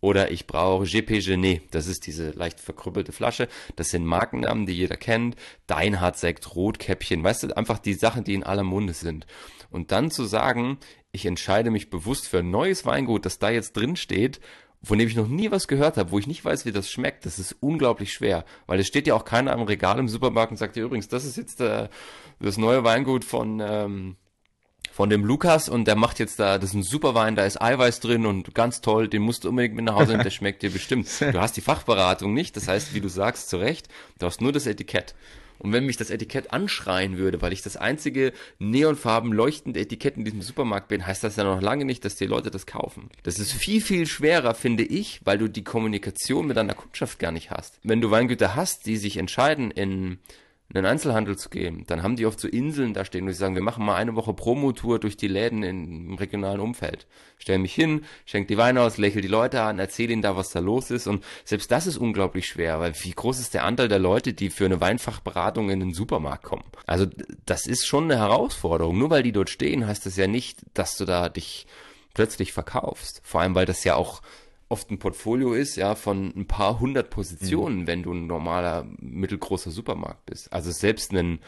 oder ich brauche GP Genet, das ist diese leicht verkrüppelte Flasche. Das sind Markennamen, die jeder kennt. Deinhardt-Sekt, Rotkäppchen, weißt du, einfach die Sachen, die in aller Munde sind. Und dann zu sagen, ich entscheide mich bewusst für ein neues Weingut, das da jetzt drin steht, von dem ich noch nie was gehört habe, wo ich nicht weiß, wie das schmeckt, das ist unglaublich schwer. Weil es steht ja auch keiner am Regal im Supermarkt und sagt dir übrigens, das ist jetzt äh, das neue Weingut von... Ähm, von dem Lukas und der macht jetzt da, das ist ein super Wein, da ist Eiweiß drin und ganz toll, den musst du unbedingt mit nach Hause nehmen, der schmeckt dir bestimmt. <laughs> Du hast die Fachberatung nicht, das heißt, wie du sagst, zu Recht, du hast nur das Etikett. Und wenn mich das Etikett anschreien würde, weil ich das einzige neonfarben leuchtende Etikett in diesem Supermarkt bin, heißt das ja noch lange nicht, dass die Leute das kaufen. Das ist viel, viel schwerer, finde ich, weil du die Kommunikation mit deiner Kundschaft gar nicht hast. Wenn du Weingüter hast, die sich entscheiden, in in den Einzelhandel zu gehen, dann haben die oft so Inseln da stehen, wo sie sagen, wir machen mal eine Woche Promotour durch die Läden im regionalen Umfeld. Stell mich hin, schenk die Weine aus, lächel die Leute an, erzähl ihnen da, was da los ist. Und selbst das ist unglaublich schwer, weil wie groß ist der Anteil der Leute, die für eine Weinfachberatung in den Supermarkt kommen? Also das ist schon eine Herausforderung. Nur weil die dort stehen, heißt das ja nicht, dass du da dich plötzlich verkaufst. Vor allem, weil das ja auch oft ein Portfolio ist, ja, von ein paar hundert Positionen, mhm. wenn du ein normaler, mittelgroßer Supermarkt bist. Also selbst ein,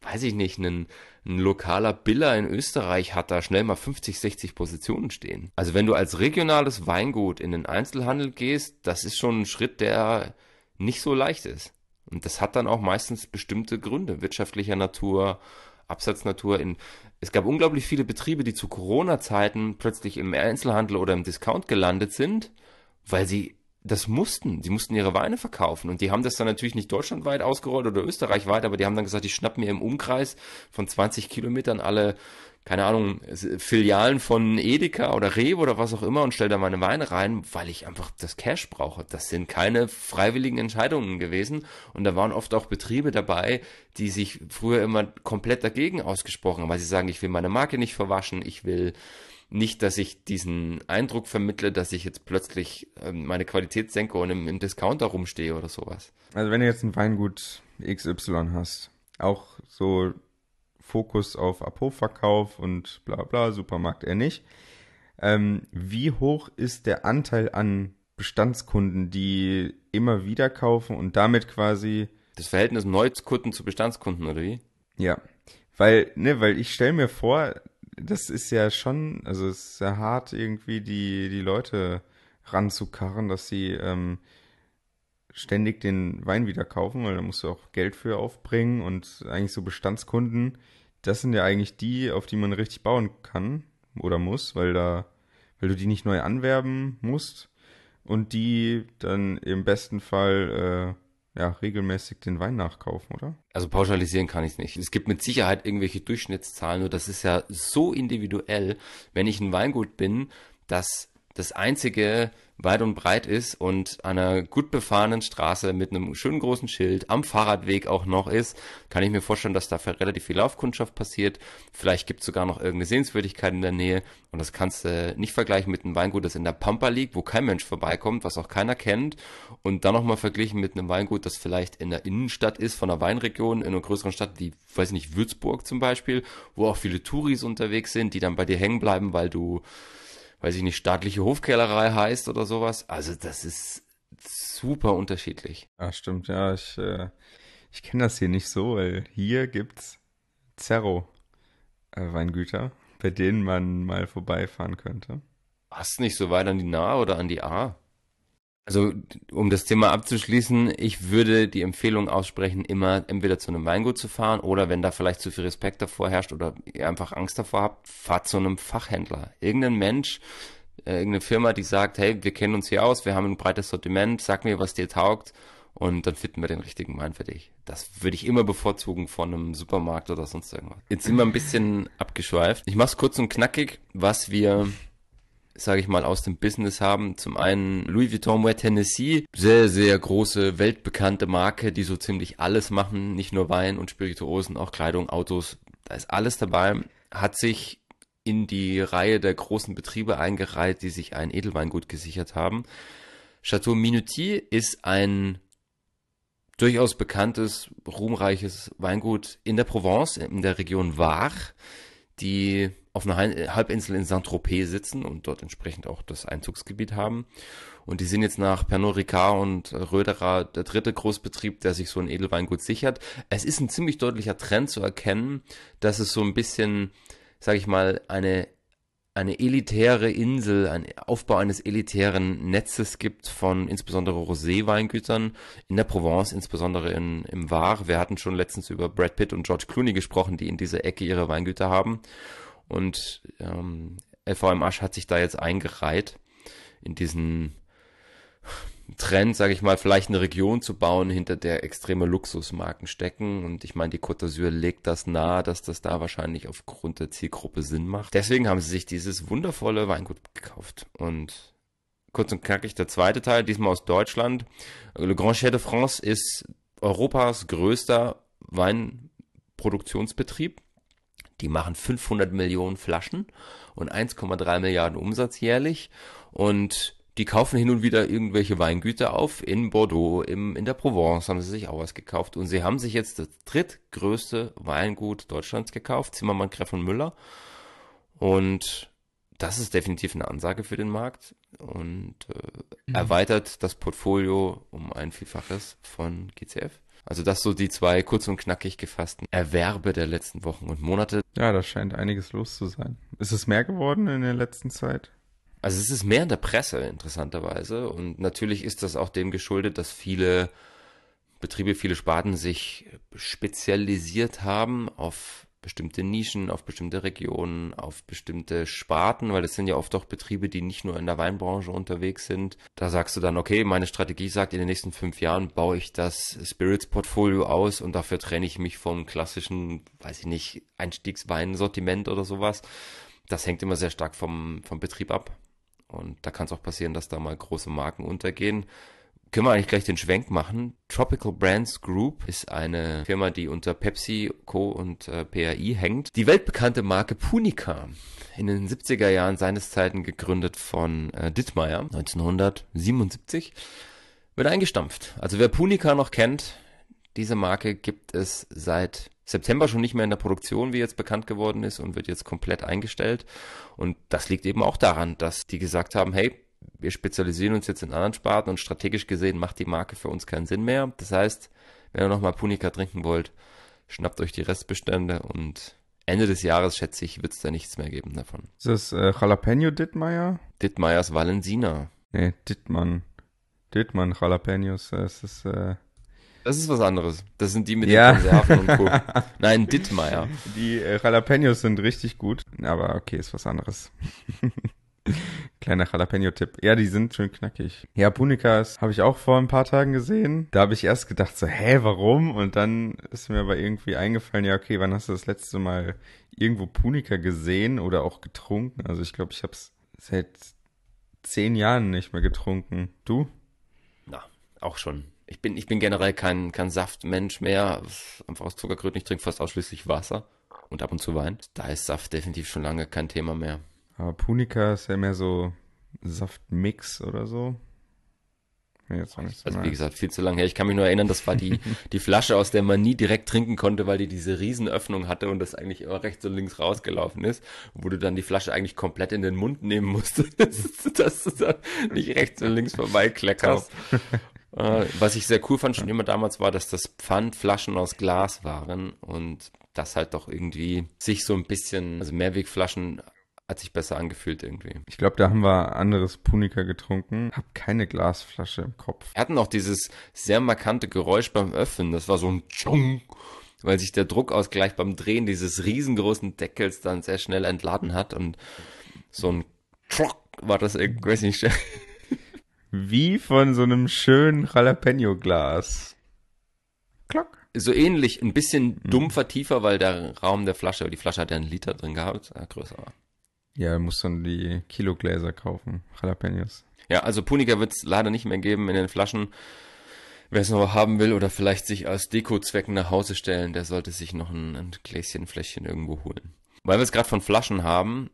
weiß ich nicht, ein, ein lokaler Biller in Österreich hat da schnell mal 50, 60 Positionen stehen. Also wenn du als regionales Weingut in den Einzelhandel gehst, das ist schon ein Schritt, der nicht so leicht ist. Und das hat dann auch meistens bestimmte Gründe, wirtschaftlicher Natur, Absatznatur. In, es gab unglaublich viele Betriebe, die zu Corona-Zeiten plötzlich im Einzelhandel oder im Discount gelandet sind, weil sie das mussten. Sie mussten ihre Weine verkaufen. Und die haben das dann natürlich nicht deutschlandweit ausgerollt oder österreichweit, aber die haben dann gesagt, ich schnapp mir im Umkreis von 20 Kilometern alle keine Ahnung, Filialen von Edeka oder Rewe oder was auch immer und stelle da meine Weine rein, weil ich einfach das Cash brauche. Das sind keine freiwilligen Entscheidungen gewesen und da waren oft auch Betriebe dabei, die sich früher immer komplett dagegen ausgesprochen haben, weil sie sagen, ich will meine Marke nicht verwaschen, ich will nicht, dass ich diesen Eindruck vermittle, dass ich jetzt plötzlich ähm, meine Qualität senke und im, im Discounter rumstehe oder sowas. Also wenn du jetzt ein Weingut XY hast, auch so Fokus auf Abhofverkauf und bla bla, Supermarkt eher nicht. Ähm, wie hoch ist der Anteil an Bestandskunden, die immer wieder kaufen und damit quasi. Das Verhältnis Neukunden zu Bestandskunden, oder wie? Ja. Weil, ne, weil ich stelle mir vor, das ist ja schon, also es ist sehr hart, irgendwie die, die Leute ranzukarren, dass sie ähm, ständig den Wein wieder kaufen, weil da musst du auch Geld für aufbringen und eigentlich so Bestandskunden, das sind ja eigentlich die, auf die man richtig bauen kann oder muss, weil da, weil du die nicht neu anwerben musst und die dann im besten Fall äh, ja regelmäßig den Wein nachkaufen, oder? Also pauschalisieren kann ich es nicht. Es gibt mit Sicherheit irgendwelche Durchschnittszahlen, nur das ist ja so individuell, wenn ich ein Weingut bin, dass das einzige weit und breit ist und an einer gut befahrenen Straße mit einem schönen großen Schild am Fahrradweg auch noch ist, kann ich mir vorstellen, dass da relativ viel Laufkundschaft passiert. Vielleicht gibt es sogar noch irgendeine Sehenswürdigkeit in der Nähe und das kannst du nicht vergleichen mit einem Weingut, das in der Pampa liegt, wo kein Mensch vorbeikommt, was auch keiner kennt und dann nochmal verglichen mit einem Weingut, das vielleicht in der Innenstadt ist, von einer Weinregion, in einer größeren Stadt wie, weiß ich nicht, Würzburg zum Beispiel, wo auch viele Touris unterwegs sind, die dann bei dir hängen bleiben, weil du weiß ich nicht, staatliche Hofkellerei heißt oder sowas. Also das ist super unterschiedlich. Ja, stimmt, ja. Ich, äh, ich kenne das hier nicht so, weil hier gibt's Zerro äh, Weingüter, bei denen man mal vorbeifahren könnte. Hast nicht so weit an die Nahe oder an die A? Also, um das Thema abzuschließen, ich würde die Empfehlung aussprechen, immer entweder zu einem Weingut zu fahren oder wenn da vielleicht zu viel Respekt davor herrscht oder ihr einfach Angst davor habt, fahrt zu einem Fachhändler. Irgendein Mensch, äh, irgendeine Firma, die sagt, hey, wir kennen uns hier aus, wir haben ein breites Sortiment, sag mir, was dir taugt und dann finden wir den richtigen Wein für dich. Das würde ich immer bevorzugen von einem Supermarkt oder sonst irgendwas. Jetzt sind wir ein bisschen abgeschweift. Ich mach's kurz und knackig, was wir sage ich mal, aus dem Business haben. Zum einen Louis Vuitton Moet Tennessee, sehr, sehr große, weltbekannte Marke, die so ziemlich alles machen, nicht nur Wein und Spirituosen, auch Kleidung, Autos, da ist alles dabei, hat sich in die Reihe der großen Betriebe eingereiht, die sich ein Edelweingut gesichert haben. Chateau Minuti ist ein durchaus bekanntes, ruhmreiches Weingut in der Provence, in der Region Var, die auf einer Halbinsel in Saint-Tropez sitzen und dort entsprechend auch das Einzugsgebiet haben. Und die sind jetzt nach Pernod Ricard und Röderer der dritte Großbetrieb, der sich so ein Edelweingut sichert. Es ist ein ziemlich deutlicher Trend zu erkennen, dass es so ein bisschen, sage ich mal, eine eine elitäre Insel, ein Aufbau eines elitären Netzes gibt von insbesondere Rosé-Weingütern in der Provence, insbesondere in, im Var. Wir hatten schon letztens über Brad Pitt und George Clooney gesprochen, die in dieser Ecke ihre Weingüter haben. Und ähm, LVM Asch hat sich da jetzt eingereiht in diesen Trend, sage ich mal, vielleicht eine Region zu bauen, hinter der extreme Luxusmarken stecken. Und ich meine, die Côte d'Azur legt das nahe, dass das da wahrscheinlich aufgrund der Zielgruppe Sinn macht. Deswegen haben sie sich dieses wundervolle Weingut gekauft. Und kurz und knackig der zweite Teil, diesmal aus Deutschland. Le Grand Chais de France ist Europas größter Weinproduktionsbetrieb. Die machen 500 Millionen Flaschen und 1,3 Milliarden Umsatz jährlich und die kaufen hin und wieder irgendwelche Weingüter auf. In Bordeaux, im, in der Provence haben sie sich auch was gekauft. Und sie haben sich jetzt das drittgrößte Weingut Deutschlands gekauft, Zimmermann, Greff und Müller. Und das ist definitiv eine Ansage für den Markt und äh, mhm. erweitert das Portfolio um ein Vielfaches von GCF. Also das so die zwei kurz und knackig gefassten Erwerbe der letzten Wochen und Monate. Ja, da scheint einiges los zu sein. Ist es mehr geworden in der letzten Zeit? Also es ist mehr in der Presse, interessanterweise. Und natürlich ist das auch dem geschuldet, dass viele Betriebe, viele Sparten sich spezialisiert haben auf bestimmte Nischen, auf bestimmte Regionen, auf bestimmte Sparten, weil das sind ja oft auch Betriebe, die nicht nur in der Weinbranche unterwegs sind. Da sagst du dann, okay, meine Strategie sagt, in den nächsten fünf Jahren baue ich das Spirits-Portfolio aus und dafür trenne ich mich vom klassischen, weiß ich nicht, Einstiegsweinsortiment oder sowas. Das hängt immer sehr stark vom, vom Betrieb ab. Und da kann es auch passieren, dass da mal große Marken untergehen können wir eigentlich gleich den Schwenk machen. Tropical Brands Group ist eine Firma, die unter Pepsi, Co. und äh, PAI hängt. Die weltbekannte Marke Punica, in den 70er Jahren seines Zeiten gegründet von äh, Dittmeier, 1977, wird eingestampft. Also wer Punica noch kennt, diese Marke gibt es seit September schon nicht mehr in der Produktion, wie jetzt bekannt geworden ist, und wird jetzt komplett eingestellt. Und das liegt eben auch daran, dass die gesagt haben, hey, wir spezialisieren uns jetzt in anderen Sparten und strategisch gesehen macht die Marke für uns keinen Sinn mehr. Das heißt, wenn ihr nochmal Punica trinken wollt, schnappt euch die Restbestände und Ende des Jahres, schätze ich, wird es da nichts mehr geben davon. Ist das äh, Jalapeno Dittmeier? Dittmeiers Valensina. Nee, Dittmann. Dittmann Jalapenos, das ist, äh... Das ist was anderes. Das sind die mit ja. den Konserven und Co. <laughs> Nein, Dittmeier. Die äh, Jalapenos sind richtig gut, aber okay, ist was anderes. <laughs> Kleiner Jalapeno-Tipp. Ja, die sind schön knackig. Ja, Punikas habe ich auch vor ein paar Tagen gesehen. Da habe ich erst gedacht so, hä, warum? Und dann ist mir aber irgendwie eingefallen, ja, okay, wann hast du das letzte Mal irgendwo Punika gesehen oder auch getrunken? Also ich glaube, ich habe es seit zehn Jahren nicht mehr getrunken. Du? Na, auch schon. Ich bin, ich bin generell kein, kein Saftmensch mehr. Einfach aus Zuckerkröten. Ich trinke fast ausschließlich Wasser und ab und zu Wein. Da ist Saft definitiv schon lange kein Thema mehr. Aber Punika ist ja mehr so Saftmix oder so. Jetzt noch nicht also wie gesagt, viel zu lange her. Ich kann mich nur erinnern, das war die, <laughs> die Flasche, aus der man nie direkt trinken konnte, weil die diese Riesenöffnung hatte und das eigentlich immer rechts und links rausgelaufen ist, wo du dann die Flasche eigentlich komplett in den Mund nehmen musstest, <laughs> dass du dann nicht rechts und links vorbeikleckerst. Äh, was ich sehr cool fand schon immer damals war, dass das Pfandflaschen aus Glas waren und das halt doch irgendwie sich so ein bisschen, also Mehrwegflaschen hat sich besser angefühlt irgendwie. Ich glaube, da haben wir anderes Punika getrunken. Hab keine Glasflasche im Kopf. Wir hatten auch dieses sehr markante Geräusch beim Öffnen. Das war so ein Tschung, weil sich der Druckausgleich beim Drehen dieses riesengroßen Deckels dann sehr schnell entladen hat und so ein Trock war das irgendwie, weiß nicht. Wie von so einem schönen Jalapeno-Glas. Klock. So ähnlich, ein bisschen mhm. dumpfer, tiefer, weil der Raum der Flasche, die Flasche hat ja einen Liter drin gehabt, äh, größer war. Ja, muss dann die Kilogläser kaufen, Jalapenos. Ja, also Punika wird es leider nicht mehr geben in den Flaschen. Wer es noch haben will oder vielleicht sich als Dekozwecken nach Hause stellen, der sollte sich noch ein, ein Gläschen, Fläschchen irgendwo holen. Weil wir es gerade von Flaschen haben,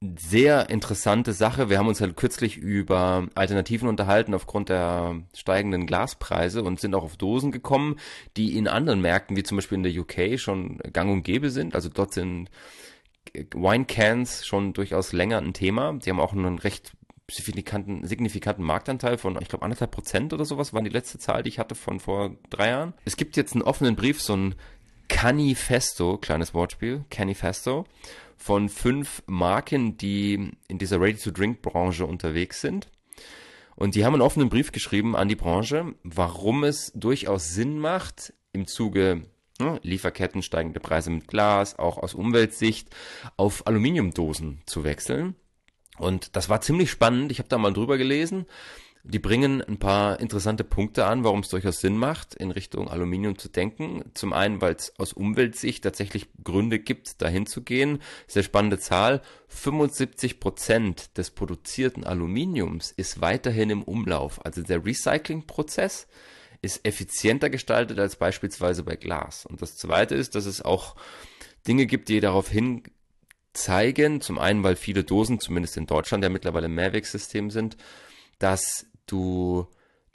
sehr interessante Sache. Wir haben uns halt kürzlich über Alternativen unterhalten aufgrund der steigenden Glaspreise und sind auch auf Dosen gekommen, die in anderen Märkten, wie zum Beispiel in der UK, schon gang und gäbe sind. Also dort sind Wine Cans schon durchaus länger ein Thema. Die haben auch einen recht signifikanten, signifikanten Marktanteil von, ich glaube, anderthalb Prozent oder sowas war die letzte Zahl, die ich hatte von vor drei Jahren. Es gibt jetzt einen offenen Brief, so ein Canifesto, kleines Wortspiel, Canifesto, von fünf Marken, die in dieser Ready-to-Drink-Branche unterwegs sind. Und die haben einen offenen Brief geschrieben an die Branche, warum es durchaus Sinn macht, im Zuge ne, Lieferketten, steigende Preise mit Glas, auch aus Umweltsicht, auf Aluminiumdosen zu wechseln. Und das war ziemlich spannend. Ich habe da mal drüber gelesen. Die bringen ein paar interessante Punkte an, warum es durchaus Sinn macht, in Richtung Aluminium zu denken. Zum einen, weil es aus Umweltsicht tatsächlich Gründe gibt, dahin zu gehen. Sehr spannende Zahl. 75 Prozent des produzierten Aluminiums ist weiterhin im Umlauf. Also der Recyclingprozess ist effizienter gestaltet als beispielsweise bei Glas. Und das Zweite ist, dass es auch Dinge gibt, die darauf hin zeigen, zum einen, weil viele Dosen, zumindest in Deutschland, ja mittlerweile Mehrwegsystem sind, dass du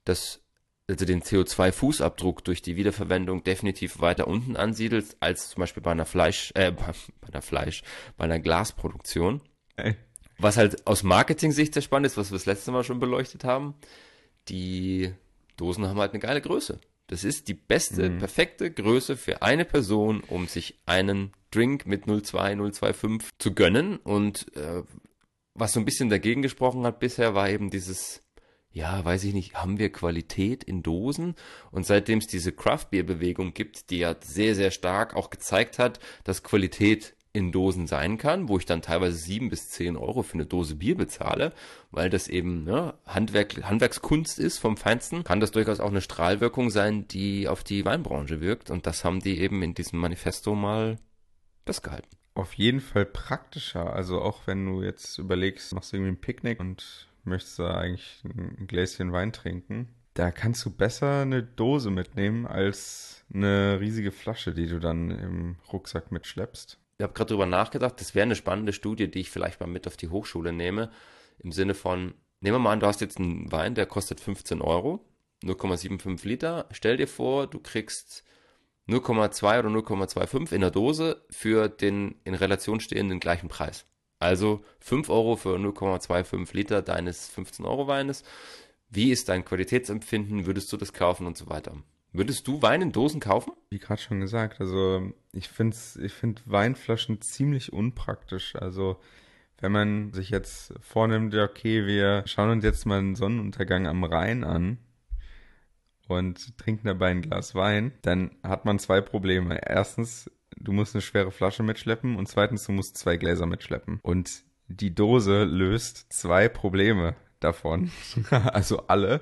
das also den CO2-Fußabdruck durch die Wiederverwendung definitiv weiter unten ansiedelst, als zum Beispiel bei einer Fleisch, äh, <laughs> bei einer Fleisch, bei einer Glasproduktion. Ey. Was halt aus Marketing-Sicht sehr spannend ist, was wir das letzte Mal schon beleuchtet haben, die Dosen haben halt eine geile Größe. Das ist die beste, Mhm. perfekte Größe für eine Person, um sich einen Drink mit 02, 025 zu gönnen. Und äh, was so ein bisschen dagegen gesprochen hat bisher, war eben dieses, ja, weiß ich nicht, haben wir Qualität in Dosen? Und seitdem es diese Craft-Beer-Bewegung gibt, die ja sehr, sehr stark auch gezeigt hat, dass Qualität in Dosen sein kann, wo ich dann teilweise sieben bis zehn Euro für eine Dose Bier bezahle, weil das eben ne, Handwerk, Handwerkskunst ist vom Feinsten, kann das durchaus auch eine Strahlwirkung sein, die auf die Weinbranche wirkt. Und das haben die eben in diesem Manifesto mal festgehalten. Auf jeden Fall praktischer. Also auch wenn du jetzt überlegst, machst du irgendwie ein Picknick und möchtest da eigentlich ein Gläschen Wein trinken, da kannst du besser eine Dose mitnehmen als eine riesige Flasche, die du dann im Rucksack mitschleppst. Ich habe gerade drüber nachgedacht, das wäre eine spannende Studie, die ich vielleicht mal mit auf die Hochschule nehme. Im Sinne von, nehmen wir mal an, du hast jetzt einen Wein, der kostet 15 Euro, 0,75 Liter. Stell dir vor, du kriegst 0,2 oder 0,25 in der Dose für den in Relation stehenden gleichen Preis. Also 5 Euro für 0,25 Liter deines 15 Euro Weines. Wie ist dein Qualitätsempfinden? Würdest du das kaufen und so weiter? Würdest du Wein in Dosen kaufen? Wie gerade schon gesagt, also ich finde ich find Weinflaschen ziemlich unpraktisch. Also wenn man sich jetzt vornimmt, okay, wir schauen uns jetzt mal einen Sonnenuntergang am Rhein an und trinken dabei ein Glas Wein, dann hat man zwei Probleme. Erstens, du musst eine schwere Flasche mitschleppen und zweitens, du musst zwei Gläser mitschleppen. Und die Dose löst zwei Probleme davon. <laughs> also alle,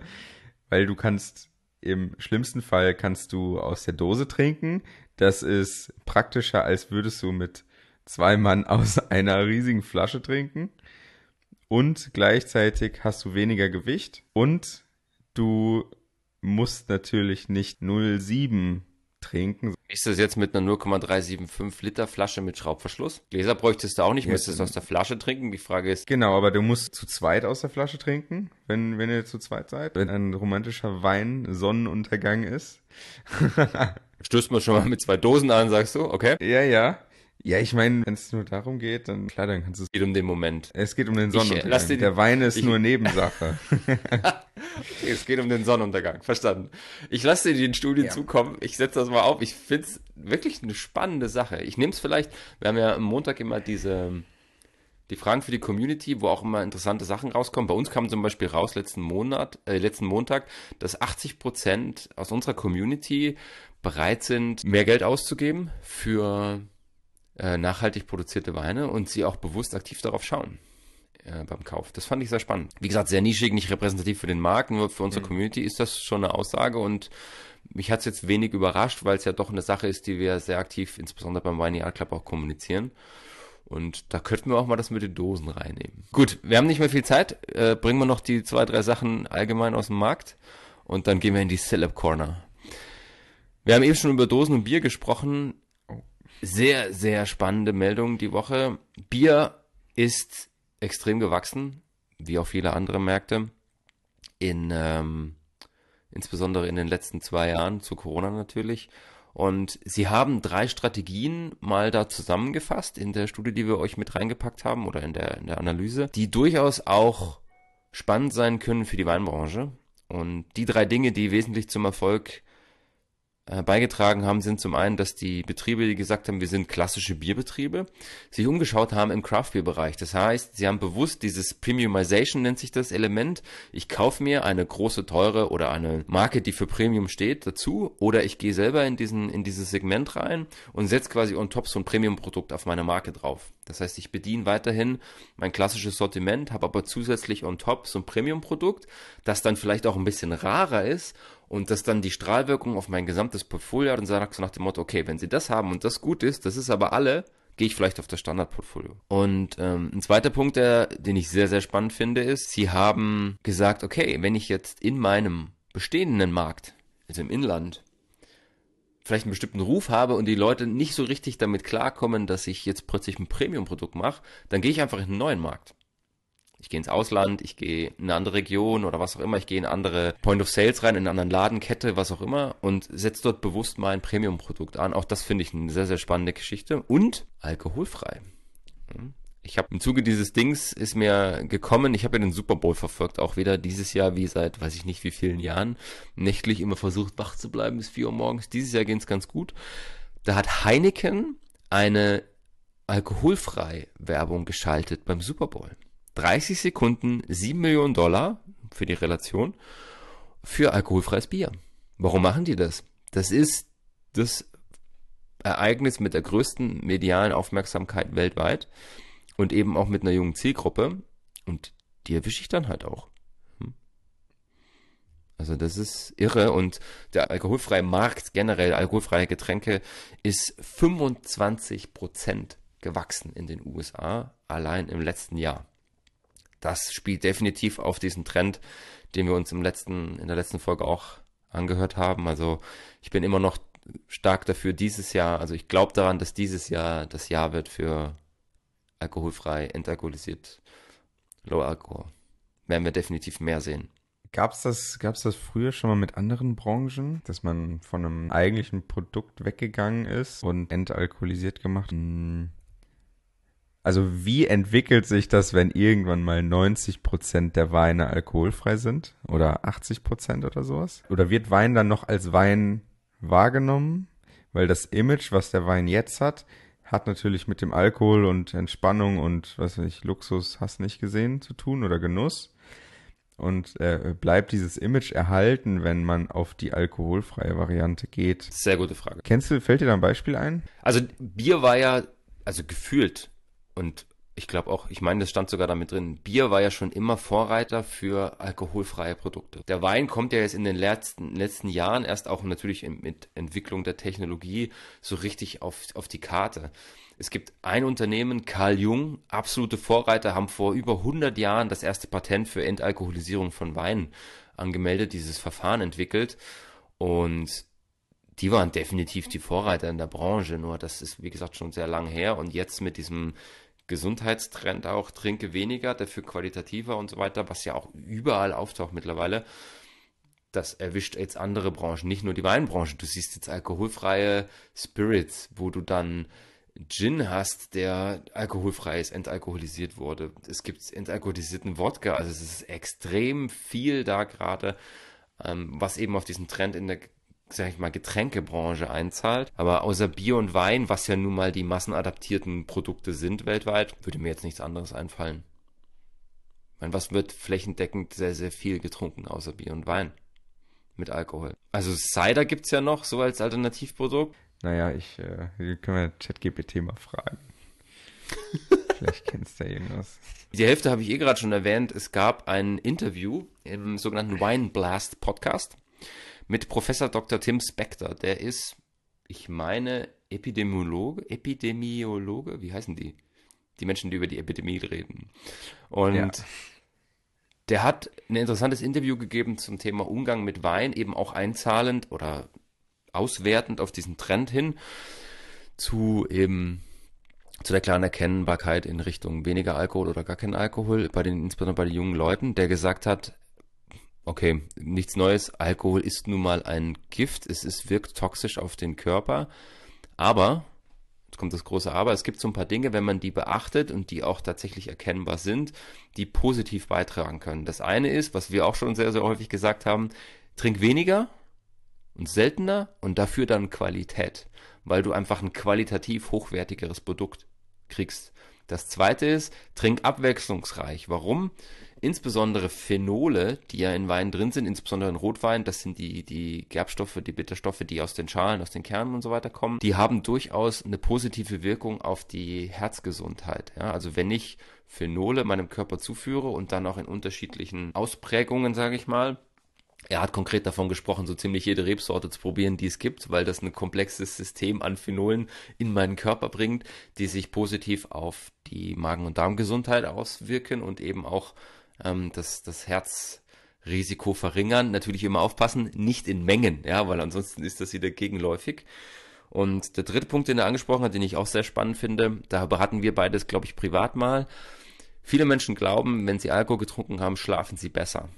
weil du kannst im schlimmsten Fall kannst du aus der Dose trinken. Das ist praktischer, als würdest du mit zwei Mann aus <laughs> einer riesigen Flasche trinken. Und gleichzeitig hast du weniger Gewicht und du musst natürlich nicht 0,7 trinken. Ist das jetzt mit einer 0,375 Liter Flasche mit Schraubverschluss? Gläser bräuchtest du auch nicht, Ja, müsstest du aus der Flasche trinken. Die Frage ist, Genau, aber du musst zu zweit aus der Flasche trinken, wenn, wenn ihr zu zweit seid. Wenn ein romantischer Wein Sonnenuntergang ist. <laughs> stößt man schon mal mit zwei Dosen an, sagst du, okay? Ja, ja. Ja, ich meine, wenn es nur darum geht, dann klar, dann kannst du es. Geht um den Moment. Es geht um den Ich, äh, Sonnenuntergang. lass dir die- Der Wein ist ich- nur Nebensache. <laughs> Es geht um den Sonnenuntergang, verstanden. Ich lasse dir die Studie Ja. zukommen. Ich setze das mal auf. Ich finde es wirklich eine spannende Sache. Ich nehme es vielleicht, wir haben ja am Montag immer diese, die Fragen für die Community, wo auch immer interessante Sachen rauskommen. Bei uns kam zum Beispiel raus letzten Monat, äh, letzten Montag, dass 80 Prozent aus unserer Community bereit sind, mehr Geld auszugeben für äh, nachhaltig produzierte Weine und sie auch bewusst aktiv darauf schauen äh, beim Kauf. Das fand ich sehr spannend. Wie gesagt, sehr nischig, nicht repräsentativ für den Markt, nur für unsere Community ist das schon eine Aussage und mich hat es jetzt wenig überrascht, weil es ja doch eine Sache ist, die wir sehr aktiv, insbesondere beim Wine Art Club, auch kommunizieren. Und da könnten wir auch mal das mit den Dosen reinnehmen. Gut, wir haben nicht mehr viel Zeit. Äh, bringen wir noch die zwei, drei Sachen allgemein aus dem Markt und dann gehen wir in die Celeb Corner. Wir haben eben schon über Dosen und Bier gesprochen. Sehr, sehr spannende Meldung die Woche. Bier ist extrem gewachsen, wie auch viele andere Märkte. In, ähm, insbesondere in den letzten zwei Jahren, zu Corona natürlich. Und sie haben drei Strategien mal da zusammengefasst in der Studie, die wir euch mit reingepackt haben oder in der, in der Analyse, die durchaus auch spannend sein können für die Weinbranche. Und die drei Dinge, die wesentlich zum Erfolg beigetragen haben, sind zum einen, dass die Betriebe, die gesagt haben, wir sind klassische Bierbetriebe, sich umgeschaut haben im Craft-Bier-Bereich. Das heißt, sie haben bewusst dieses Premiumization nennt sich das Element. Ich kaufe mir eine große, teure oder eine Marke, die für Premium steht, dazu. Oder ich gehe selber in diesen, in dieses Segment rein und setze quasi on top so ein Premium-Produkt auf meine Marke drauf. Das heißt, ich bediene weiterhin mein klassisches Sortiment, habe aber zusätzlich on top so ein Premium-Produkt, das dann vielleicht auch ein bisschen rarer ist und das dann die Strahlwirkung auf mein gesamtes Portfolio hat und sagt so nach dem Motto, okay, wenn sie das haben und das gut ist, das ist aber alle, gehe ich vielleicht auf das Standardportfolio. Und ähm, ein zweiter Punkt, der, den ich sehr, sehr spannend finde, ist, sie haben gesagt, okay, wenn ich jetzt in meinem bestehenden Markt, also im Inland, vielleicht einen bestimmten Ruf habe und die Leute nicht so richtig damit klarkommen, dass ich jetzt plötzlich ein Premium-Produkt mache, dann gehe ich einfach in einen neuen Markt. Ich gehe ins Ausland, ich gehe in eine andere Region oder was auch immer, ich gehe in eine andere Point of Sales rein, in eine andere Ladenkette, was auch immer und setze dort bewusst mal ein Premium-Produkt an. Auch das finde ich eine sehr, sehr spannende Geschichte und alkoholfrei. Hm. Ich habe im Zuge dieses Dings ist mir gekommen, ich habe ja den Super Bowl verfolgt, auch wieder dieses Jahr wie seit weiß ich nicht wie vielen Jahren, nächtlich immer versucht wach zu bleiben bis 4 Uhr morgens. Dieses Jahr ging es ganz gut. Da hat Heineken eine alkoholfrei Werbung geschaltet beim Super Bowl. 30 Sekunden, 7 Millionen Dollar für die Relation für alkoholfreies Bier. Warum machen die das? Das ist das Ereignis mit der größten medialen Aufmerksamkeit weltweit und eben auch mit einer jungen Zielgruppe und die erwische ich dann halt auch. Hm? Also das ist irre und der alkoholfreie Markt generell, alkoholfreie Getränke ist 25 Prozent gewachsen in den USA allein im letzten Jahr. Das spielt definitiv auf diesen Trend, den wir uns im letzten, in der letzten Folge auch angehört haben. Also ich bin immer noch stark dafür dieses Jahr, also ich glaube daran, dass dieses Jahr das Jahr wird für alkoholfrei, entalkoholisiert, Low Alcohol. Werden wir definitiv mehr sehen. Gab's das, gab's das früher schon mal mit anderen Branchen, dass man von einem eigentlichen Produkt weggegangen ist und entalkoholisiert gemacht? Hm. Also wie entwickelt sich das, wenn irgendwann mal 90 Prozent der Weine alkoholfrei sind? Oder 80 Prozent oder sowas? Oder wird Wein dann noch als Wein wahrgenommen, weil das Image, was der Wein jetzt hat, hat natürlich mit dem Alkohol und Entspannung und was weiß ich, Luxus hast nicht gesehen zu tun oder Genuss. Und äh, bleibt dieses Image erhalten, wenn man auf die alkoholfreie Variante geht? Sehr gute Frage. Kennst du, fällt dir da ein Beispiel ein? Also Bier war ja, also gefühlt und ich glaube auch, ich meine, das stand sogar damit drin, Bier war ja schon immer Vorreiter für alkoholfreie Produkte. Der Wein kommt ja jetzt in den letzten, letzten Jahren erst auch natürlich mit Entwicklung der Technologie so richtig auf, auf die Karte. Es gibt ein Unternehmen, Carl Jung, absolute Vorreiter, haben vor über 100 Jahren das erste Patent für Entalkoholisierung von Wein angemeldet, dieses Verfahren entwickelt und die waren definitiv die Vorreiter in der Branche, nur das ist, wie gesagt, schon sehr lang her und jetzt mit diesem Gesundheitstrend auch, trinke weniger, dafür qualitativer und so weiter, was ja auch überall auftaucht mittlerweile. Das erwischt jetzt andere Branchen, nicht nur die Weinbranche. Du siehst jetzt alkoholfreie Spirits, wo du dann Gin hast, der alkoholfrei ist, entalkoholisiert wurde. Es gibt entalkoholisierten Wodka, also es ist extrem viel da gerade, ähm, was eben auf diesen Trend in der sag ich mal, Getränkebranche einzahlt. Aber außer Bier und Wein, was ja nun mal die massenadaptierten Produkte sind weltweit, würde mir jetzt nichts anderes einfallen. Ich meine, was wird flächendeckend sehr, sehr viel getrunken außer Bier und Wein? Mit Alkohol. Also Cider gibt's ja noch, so als Alternativprodukt. Naja, ich, äh, können wir ChatGPT mal fragen. <laughs> Vielleicht kennst du ja irgendwas. Die Hälfte habe ich eh gerade schon erwähnt. Es gab ein Interview im sogenannten Wine Blast Podcast mit Professor Dr. Tim Spector. Der ist, ich meine, Epidemiologe, Epidemiologe, wie heißen die? Die Menschen, die über die Epidemie reden. Und ja. der hat ein interessantes Interview gegeben zum Thema Umgang mit Wein, eben auch einzahlend oder auswertend auf diesen Trend hin zu eben zu der klaren Erkennbarkeit in Richtung weniger Alkohol oder gar kein Alkohol bei den insbesondere bei den jungen Leuten, der gesagt hat, okay, nichts Neues. Alkohol ist nun mal ein Gift. Es ist, wirkt toxisch auf den Körper. Aber, jetzt kommt das große Aber, es gibt so ein paar Dinge, wenn man die beachtet und die auch tatsächlich erkennbar sind, die positiv beitragen können. Das eine ist, was wir auch schon sehr, sehr häufig gesagt haben, trink weniger und seltener und dafür dann Qualität, weil du einfach ein qualitativ hochwertigeres Produkt kriegst. Das zweite ist, trink abwechslungsreich. Warum? Insbesondere Phenole, die ja in Wein drin sind, insbesondere in Rotwein, das sind die, die Gerbstoffe, die Bitterstoffe, die aus den Schalen, aus den Kernen und so weiter kommen, die haben durchaus eine positive Wirkung auf die Herzgesundheit. Ja, also wenn ich Phenole meinem Körper zuführe und dann auch in unterschiedlichen Ausprägungen, sage ich mal, er hat konkret davon gesprochen, so ziemlich jede Rebsorte zu probieren, die es gibt, weil das ein komplexes System an Phenolen in meinen Körper bringt, die sich positiv auf die Magen- und Darmgesundheit auswirken und eben auch ähm, das, das Herzrisiko verringern. Natürlich immer aufpassen, nicht in Mengen, ja, weil ansonsten ist das wieder gegenläufig. Und der dritte Punkt, den er angesprochen hat, den ich auch sehr spannend finde, da hatten wir beides, glaube ich, privat mal. Viele Menschen glauben, wenn sie Alkohol getrunken haben, schlafen sie besser.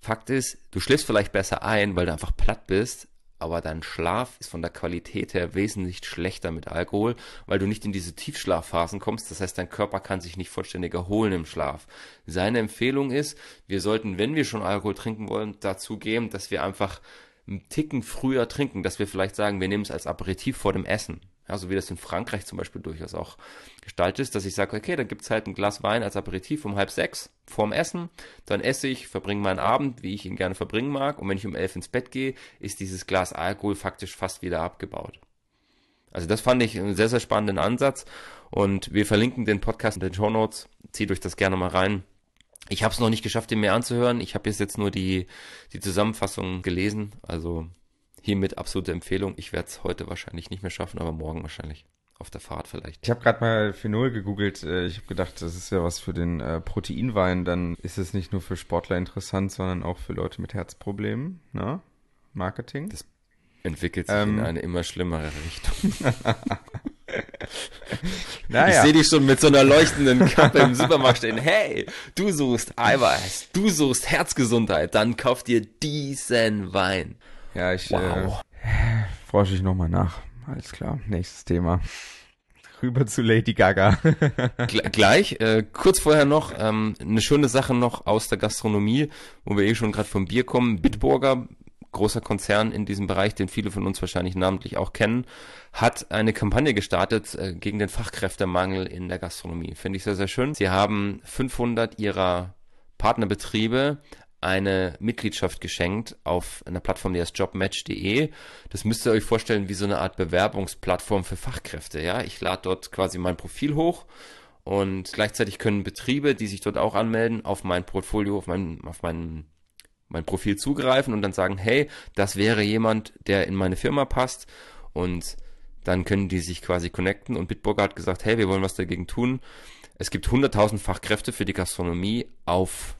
Fakt ist, du schläfst vielleicht besser ein, weil du einfach platt bist, aber dein Schlaf ist von der Qualität her wesentlich schlechter mit Alkohol, weil du nicht in diese Tiefschlafphasen kommst. Das heißt, dein Körper kann sich nicht vollständig erholen im Schlaf. Seine Empfehlung ist, wir sollten, wenn wir schon Alkohol trinken wollen, dazu gehen, dass wir einfach einen Ticken früher trinken, dass wir vielleicht sagen, wir nehmen es als Aperitif vor dem Essen. Ja, so wie das in Frankreich zum Beispiel durchaus auch gestaltet ist, dass ich sage, okay, da gibt's halt ein Glas Wein als Aperitif um halb sechs vorm Essen, dann esse ich, verbringe meinen Abend, wie ich ihn gerne verbringen mag, und wenn ich um elf ins Bett gehe, ist dieses Glas Alkohol faktisch fast wieder abgebaut. Also das fand ich einen sehr, sehr spannenden Ansatz und wir verlinken den Podcast in den Show Notes, zieht euch das gerne mal rein. Ich habe es noch nicht geschafft, den mir anzuhören. Ich habe jetzt nur die, die Zusammenfassung gelesen. Also hiermit absolute Empfehlung. Ich werde es heute wahrscheinlich nicht mehr schaffen, aber morgen wahrscheinlich. Auf der Fahrt vielleicht. Ich habe gerade mal Phenol gegoogelt. Äh, ich habe gedacht, das ist ja was für den äh, Proteinwein. Dann ist es nicht nur für Sportler interessant, sondern auch für Leute mit Herzproblemen. Ne? Marketing. Das entwickelt sich ähm, in eine immer schlimmere Richtung. <laughs> naja. Ich sehe dich schon mit so einer leuchtenden Kappe im Supermarkt stehen. Hey, du suchst Eiweiß, du suchst Herzgesundheit, dann kauf dir diesen Wein. Ja, ich wow. äh, <sighs> forsche ich nochmal nach. Alles klar, nächstes Thema. <laughs> Rüber zu Lady Gaga. <laughs> Gleich, äh, kurz vorher noch ähm, eine schöne Sache noch aus der Gastronomie, wo wir eh schon gerade vom Bier kommen. Bitburger großer Konzern in diesem Bereich, den viele von uns wahrscheinlich namentlich auch kennen, hat eine Kampagne gestartet äh, gegen den Fachkräftemangel in der Gastronomie. Finde ich sehr, sehr schön. Sie haben 500 ihrer Partnerbetriebe eine Mitgliedschaft geschenkt auf einer Plattform, die heißt jobmatch.de. Das müsst ihr euch vorstellen wie so eine Art Bewerbungsplattform für Fachkräfte. Ja, ich lade dort quasi mein Profil hoch und gleichzeitig können Betriebe, die sich dort auch anmelden, auf mein Portfolio, auf mein, auf mein mein Profil zugreifen und dann sagen, hey, das wäre jemand, der in meine Firma passt und dann können die sich quasi connecten und Bitburger hat gesagt, hey, wir wollen was dagegen tun. Es gibt 100.000 Fachkräfte für die Gastronomie auf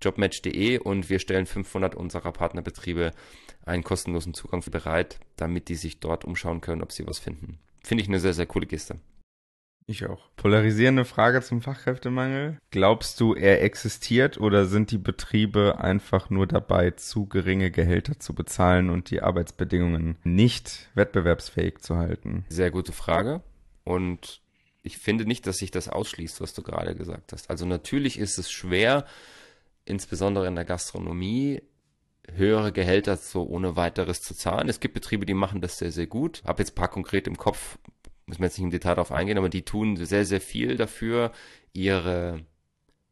jobmatch.de und wir stellen 500 unserer Partnerbetriebe einen kostenlosen Zugang bereit, damit die sich dort umschauen können, ob sie was finden. Finde ich eine sehr, sehr coole Geste. Ich auch. Polarisierende Frage zum Fachkräftemangel. Glaubst du, er existiert oder sind die Betriebe einfach nur dabei, zu geringe Gehälter zu bezahlen und die Arbeitsbedingungen nicht wettbewerbsfähig zu halten? Sehr gute Frage. Und ich finde nicht, dass sich das ausschließt, was du gerade gesagt hast. Also natürlich ist es schwer, insbesondere in der Gastronomie, höhere Gehälter so ohne weiteres zu zahlen. Es gibt Betriebe, die machen das sehr, sehr gut. Hab jetzt paar konkret im Kopf, müssen wir jetzt nicht im Detail darauf eingehen, aber die tun sehr, sehr viel dafür, ihre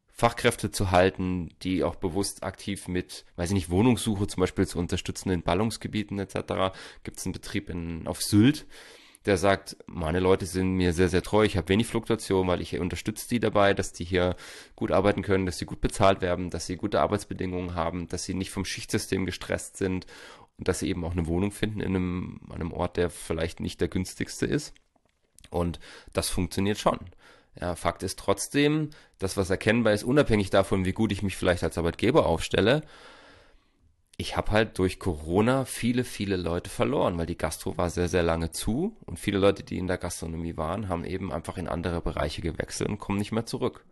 Fachkräfte zu halten, die auch bewusst aktiv mit, weiß ich nicht, Wohnungssuche zum Beispiel zu unterstützen in Ballungsgebieten etc. Gibt es einen Betrieb in, auf Sylt, der sagt, meine Leute sind mir sehr, sehr treu, ich habe wenig Fluktuation, weil ich unterstütze die dabei, dass die hier gut arbeiten können, dass sie gut bezahlt werden, dass sie gute Arbeitsbedingungen haben, dass sie nicht vom Schichtsystem gestresst sind und dass sie eben auch eine Wohnung finden in einem, einem Ort, der vielleicht nicht der günstigste ist. Und das funktioniert schon. Ja, Fakt ist trotzdem, das, was erkennbar ist, unabhängig davon, wie gut ich mich vielleicht als Arbeitgeber aufstelle, ich habe halt durch Corona viele, viele Leute verloren, weil die Gastro war sehr, sehr lange zu und viele Leute, die in der Gastronomie waren, haben eben einfach in andere Bereiche gewechselt und kommen nicht mehr zurück.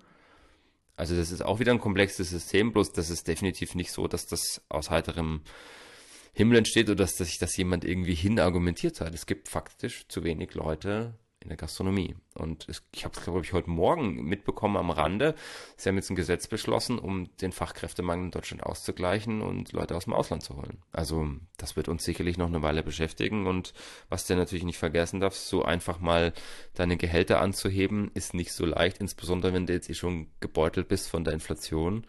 Also das ist auch wieder ein komplexes System, bloß das ist definitiv nicht so, dass das aus heiterem Himmel entsteht oder dass sich das jemand irgendwie hinargumentiert hat. Es gibt faktisch zu wenig Leute, in der Gastronomie. Und ich habe es, glaube ich, heute Morgen mitbekommen am Rande. Sie haben jetzt ein Gesetz beschlossen, um den Fachkräftemangel in Deutschland auszugleichen und Leute aus dem Ausland zu holen. Also das wird uns sicherlich noch eine Weile beschäftigen. Und was du natürlich nicht vergessen darfst, so einfach mal deine Gehälter anzuheben, ist nicht so leicht, insbesondere wenn du jetzt eh schon gebeutelt bist von der Inflation.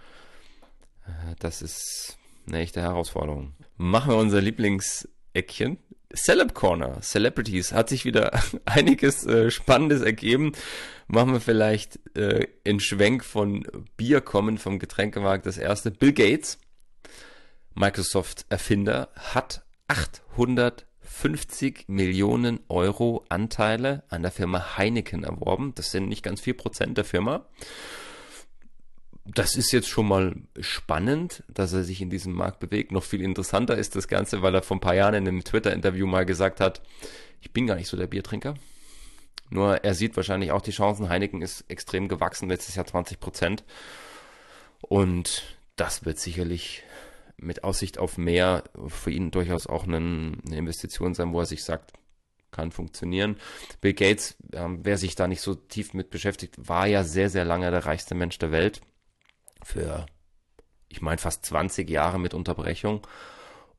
Äh, das ist eine echte Herausforderung. Machen wir unser Lieblingseckchen. Celeb Corner, Celebrities, hat sich wieder <laughs> einiges äh, Spannendes ergeben. Machen wir vielleicht äh, in Schwenk von Bier kommen vom Getränkemarkt das erste. Bill Gates, Microsoft-Erfinder, hat 850 Millionen Euro Anteile an der Firma Heineken erworben. Das sind nicht ganz vier Prozent der Firma das ist jetzt schon mal spannend, dass er sich in diesem Markt bewegt. Noch viel interessanter ist das Ganze, weil er vor ein paar Jahren in einem Twitter-Interview mal gesagt hat, ich bin gar nicht so der Biertrinker. Nur er sieht wahrscheinlich auch die Chancen. Heineken ist extrem gewachsen, letztes Jahr 20 Prozent. Und das wird sicherlich mit Aussicht auf mehr für ihn durchaus auch eine Investition sein, wo er sich sagt, kann funktionieren. Bill Gates, ähm, wer sich da nicht so tief mit beschäftigt, war ja sehr, sehr lange der reichste Mensch der Welt. Für, ich meine, fast 20 Jahre mit Unterbrechung.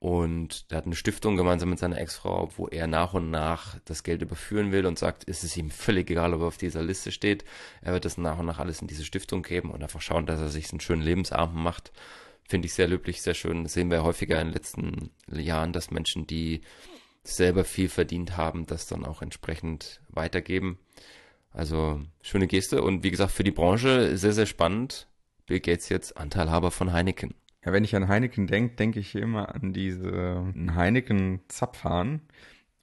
Und er hat eine Stiftung gemeinsam mit seiner Ex-Frau, wo er nach und nach das Geld überführen will und sagt, ist es ihm völlig egal, ob er auf dieser Liste steht. Er wird das nach und nach alles in diese Stiftung geben und einfach schauen, dass er sich einen schönen Lebensabend macht. Finde ich sehr löblich, sehr schön. Das sehen wir häufiger in den letzten Jahren, dass Menschen, die selber viel verdient haben, das dann auch entsprechend weitergeben. Also schöne Geste und wie gesagt für die Branche sehr, sehr spannend. Bill Gates jetzt Anteilhaber von Heineken. Ja, wenn ich an Heineken denke, denke ich immer an diese Heineken Zapfhahn.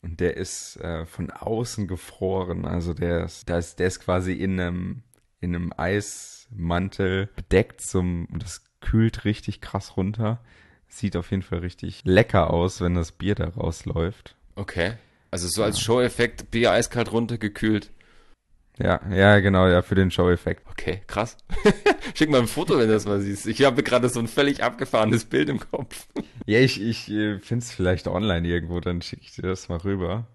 Und der ist äh, von außen gefroren. Also der ist, der ist, der ist quasi in einem, in einem Eismantel bedeckt zum, und das kühlt richtig krass runter. Sieht auf jeden Fall richtig lecker aus, wenn das Bier da rausläuft. Okay. Also so als Show-Effekt Bier eiskalt runtergekühlt. Ja, ja, genau, ja, für den Show-Effekt. Okay, krass. <laughs> Schick mal ein Foto, wenn du das mal siehst. Ich habe gerade so ein völlig abgefahrenes Bild im Kopf. ja, ich, ich äh, finde es vielleicht online irgendwo, dann schicke ich dir das mal rüber.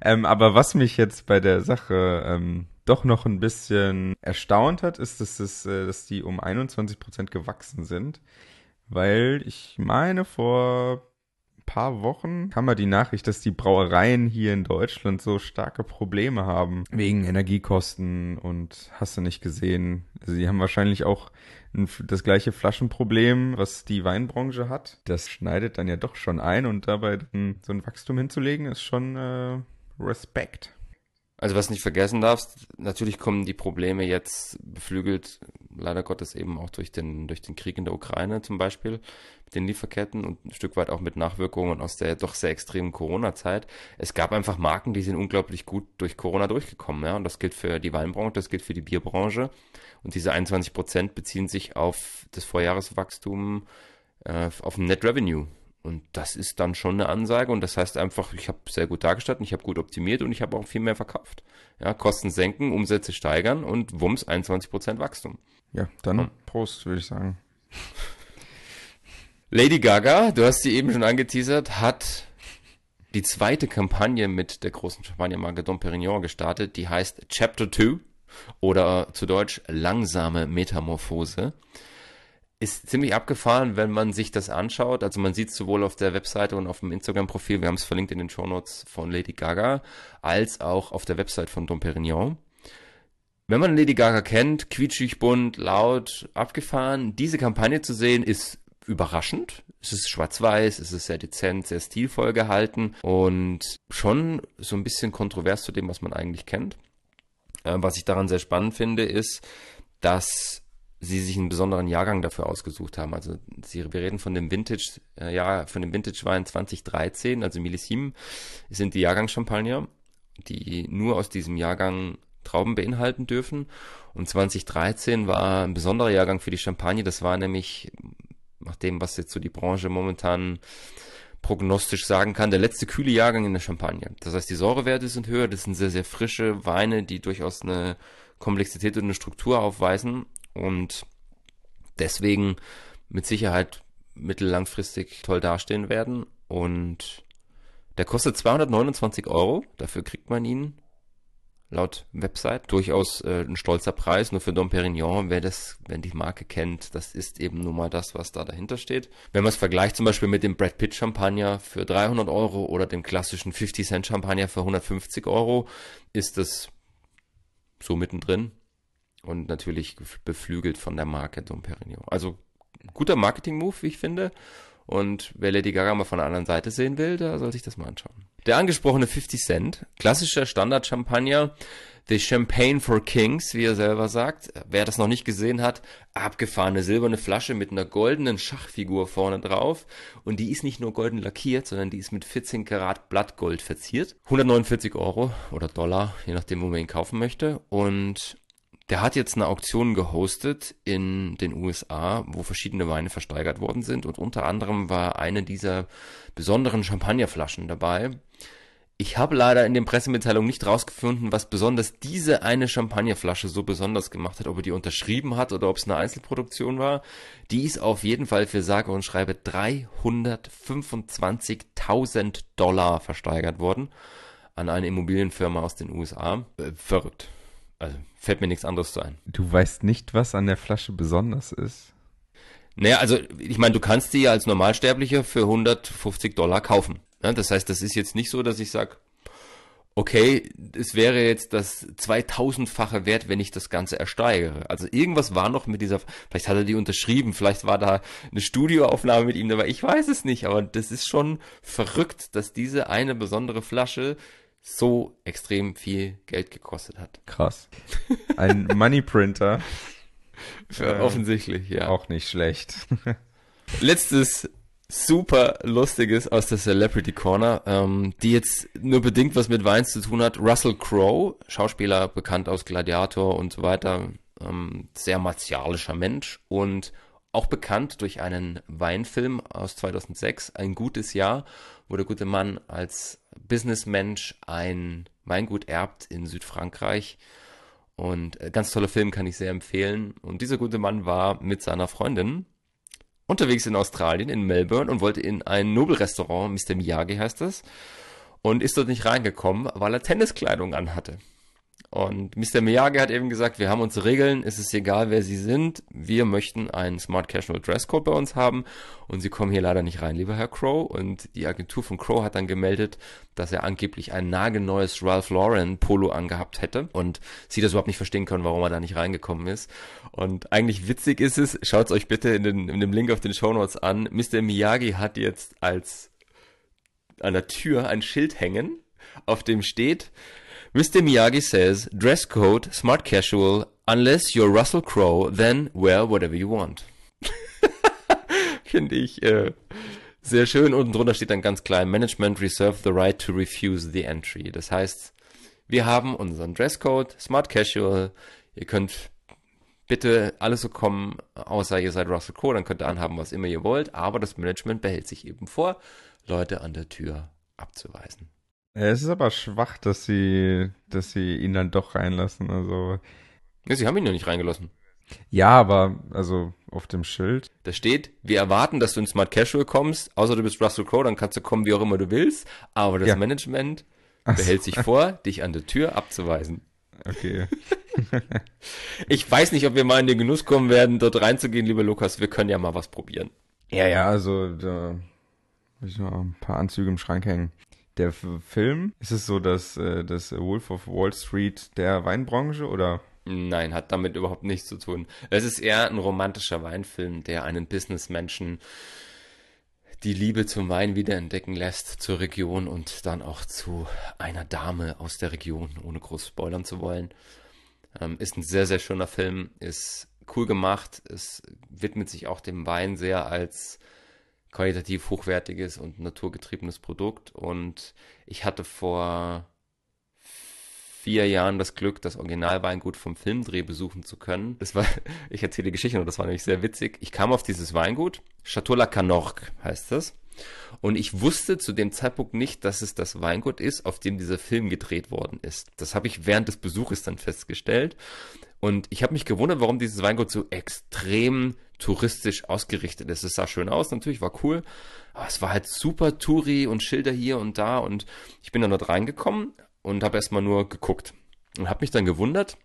Ähm, aber was mich jetzt bei der Sache ähm, doch noch ein bisschen erstaunt hat, ist, dass, das, äh, dass die um 21 Prozent gewachsen sind. Weil ich meine, vor paar Wochen kam mal die Nachricht, dass die Brauereien hier in Deutschland so starke Probleme haben. Wegen Energiekosten und hast du nicht gesehen. Also haben wahrscheinlich auch ein, das gleiche Flaschenproblem, was die Weinbranche hat. Das schneidet dann ja doch schon ein und dabei so ein Wachstum hinzulegen, ist schon äh, Respekt. Also was nicht vergessen darfst, natürlich kommen die Probleme jetzt beflügelt, leider Gottes eben auch durch den, durch den Krieg in der Ukraine zum Beispiel, mit den Lieferketten und ein Stück weit auch mit Nachwirkungen aus der doch sehr extremen Corona-Zeit. Es gab einfach Marken, die sind unglaublich gut durch Corona durchgekommen, ja, und das gilt für die Weinbranche, das gilt für die Bierbranche. Und diese 21 Prozent beziehen sich auf das Vorjahreswachstum, äh, auf Net Revenue und das ist dann schon eine Ansage und das heißt einfach, ich habe sehr gut dargestellt, ich habe gut optimiert und ich habe auch viel mehr verkauft. Ja, Kosten senken, Umsätze steigern und Wumms 21% Wachstum. Ja, dann hm. Prost, würde ich sagen. <laughs> Lady Gaga, du hast sie eben schon angeteasert, hat die zweite Kampagne mit der großen Champagnermarke Dom Perignon gestartet, die heißt Chapter 2 oder zu Deutsch langsame Metamorphose ist ziemlich abgefahren, wenn man sich das anschaut. Also man sieht es sowohl auf der Webseite und auf dem Instagram-Profil, wir haben es verlinkt in den Shownotes von Lady Gaga, als auch auf der Website von Dom Perignon. Wenn man Lady Gaga kennt, quietschig, bunt, laut, abgefahren, diese Kampagne zu sehen, ist überraschend. Es ist schwarz-weiß, es ist sehr dezent, sehr stilvoll gehalten und schon so ein bisschen kontrovers zu dem, was man eigentlich kennt. Äh, was ich daran sehr spannend finde, ist, dass sie sich einen besonderen Jahrgang dafür ausgesucht haben. Also sie, wir reden von dem Vintage, äh, ja, von dem Vintage-Wein 2013, also Millissim sind die Jahrgangschampagner, die nur aus diesem Jahrgang Trauben beinhalten dürfen. Und 2013 war ein besonderer Jahrgang für die Champagne. Das war nämlich, nach dem, was jetzt so die Branche momentan prognostisch sagen kann, der letzte kühle Jahrgang in der Champagne. Das heißt, die Säurewerte sind höher, das sind sehr, sehr frische Weine, die durchaus eine Komplexität und eine Struktur aufweisen und deswegen mit Sicherheit mittellangfristig toll dastehen werden. Und der kostet 229 Euro. Dafür kriegt man ihn laut Website durchaus äh, ein stolzer Preis. Nur für Dom Perignon, wer das, wenn die Marke kennt, das ist eben nun mal das, was da dahinter steht. Wenn man es vergleicht zum Beispiel mit dem Brad Pitt Champagner für 300 Euro oder dem klassischen 50 Cent Champagner für 150 Euro, ist das so mittendrin und natürlich beflügelt von der Marke Dom Perignon. Also guter Marketing-Move, wie ich finde. Und wer Lady Gaga mal von der anderen Seite sehen will, der soll sich das mal anschauen. Der angesprochene 50 Cent, klassischer Standard-Champagner, The Champagne for Kings, wie er selber sagt. Wer das noch nicht gesehen hat, abgefahrene silberne Flasche mit einer goldenen Schachfigur vorne drauf. Und die ist nicht nur golden lackiert, sondern die ist mit 14 Karat Blattgold verziert. 149 Euro oder Dollar, je nachdem, wo man ihn kaufen möchte. Und der hat jetzt eine Auktion gehostet in den USA, wo verschiedene Weine versteigert worden sind und unter anderem war eine dieser besonderen Champagnerflaschen dabei Ich habe leider in den Pressemitteilungen nicht rausgefunden, was besonders diese eine Champagnerflasche so besonders gemacht hat, ob er die unterschrieben hat oder ob es eine Einzelproduktion war. Die ist auf jeden Fall für sage und schreibe 325.000 Dollar versteigert worden an eine Immobilienfirma aus den USA. Äh, verrückt. Also fällt mir nichts anderes zu ein. Du weißt nicht, was an der Flasche besonders ist. Naja, also ich meine, du kannst die ja als Normalsterblicher für 150 Dollar kaufen. Ja, das heißt, das ist jetzt nicht so, dass ich sage, okay, es wäre jetzt das 2000-fache Wert, wenn ich das Ganze ersteigere. Also irgendwas war noch mit dieser, vielleicht hat er die unterschrieben, vielleicht war da eine Studioaufnahme mit ihm dabei, ich weiß es nicht, aber das ist schon verrückt, dass diese eine besondere Flasche so extrem viel Geld gekostet hat. Krass. Ein <laughs> Money Printer. Äh, offensichtlich, ja. Auch nicht schlecht. <laughs> Letztes super lustiges aus der Celebrity Corner, ähm, die jetzt nur bedingt was mit Weins zu tun hat. Russell Crowe, Schauspieler bekannt aus Gladiator und so weiter, ähm, sehr martialischer Mensch und auch bekannt durch einen Weinfilm aus 2006, Ein gutes Jahr, wo der gute Mann als Businessmensch ein Weingut erbt in Südfrankreich. Und äh, ganz toller Film kann ich sehr empfehlen. Und dieser gute Mann war mit seiner Freundin unterwegs in Australien, in Melbourne und wollte in ein Nobelrestaurant, Mr. Miyagi heißt das, und ist dort nicht reingekommen, weil er Tenniskleidung anhatte. Und Mr. Miyagi hat eben gesagt, wir haben unsere Regeln, es ist egal, wer Sie sind, wir möchten einen Smart Casual Dresscode bei uns haben und Sie kommen hier leider nicht rein, lieber Herr Crow. Und die Agentur von Crow hat dann gemeldet, dass er angeblich ein nagelneues Ralph Lauren Polo angehabt hätte und sie das überhaupt nicht verstehen können, warum er da nicht reingekommen ist. Und eigentlich witzig ist es, schaut es euch bitte in, den, in dem Link auf den Show Notes an, Mr. Miyagi hat jetzt als an der Tür ein Schild hängen, auf dem steht, Mr. Miyagi says, dress code, smart casual, unless you're Russell Crowe, then wear whatever you want. <laughs> Finde ich äh, sehr schön. Unten drunter steht dann ganz klein, Management reserve the right to refuse the entry. Das heißt, wir haben unseren Dresscode, smart casual, ihr könnt bitte alles so kommen, außer ihr seid Russell Crowe, dann könnt ihr anhaben, was immer ihr wollt, aber das Management behält sich eben vor, Leute an der Tür abzuweisen. Es ist aber schwach, dass sie, dass sie ihn dann doch reinlassen. Also. Ja, sie haben ihn ja nicht reingelassen. Ja, aber also auf dem Schild. Da steht, wir erwarten, dass du in Smart Casual kommst, außer du bist Russell Crowe, dann kannst du kommen, wie auch immer du willst. Aber das ja. Management Ach behält so. sich vor, <laughs> dich an der Tür abzuweisen. Okay. <laughs> ich weiß nicht, ob wir mal in den Genuss kommen werden, dort reinzugehen, lieber Lukas. Wir können ja mal was probieren. Ja, ja, also da will ich noch ein paar Anzüge im Schrank hängen der Film, ist es so, dass äh, das Wolf of Wall Street der Weinbranche oder? Nein, hat damit überhaupt nichts zu tun. Es ist eher ein romantischer Weinfilm, der einen Businessmenschen die Liebe zum Wein wiederentdecken lässt zur Region und dann auch zu einer Dame aus der Region, ohne groß spoilern zu wollen. Ähm, ist ein sehr, sehr schöner Film, ist cool gemacht, es widmet sich auch dem Wein sehr als qualitativ hochwertiges und naturgetriebenes Produkt. Und ich hatte vor vier Jahren das Glück, das Originalweingut vom Filmdreh besuchen zu können. Das war, <laughs> ich erzähle die Geschichte und das war nämlich sehr witzig. Ich kam auf dieses Weingut, Chateau La Canorque heißt das. Und ich wusste zu dem Zeitpunkt nicht, dass es das Weingut ist, auf dem dieser Film gedreht worden ist. Das habe ich während des Besuches dann festgestellt. Und ich habe mich gewundert, warum dieses Weingut so extrem touristisch ausgerichtet ist. Es sah schön aus, natürlich, war cool. Aber es war halt super Touri und Schilder hier und da. Und ich bin dann dort reingekommen und habe erstmal nur geguckt. Und habe mich dann gewundert,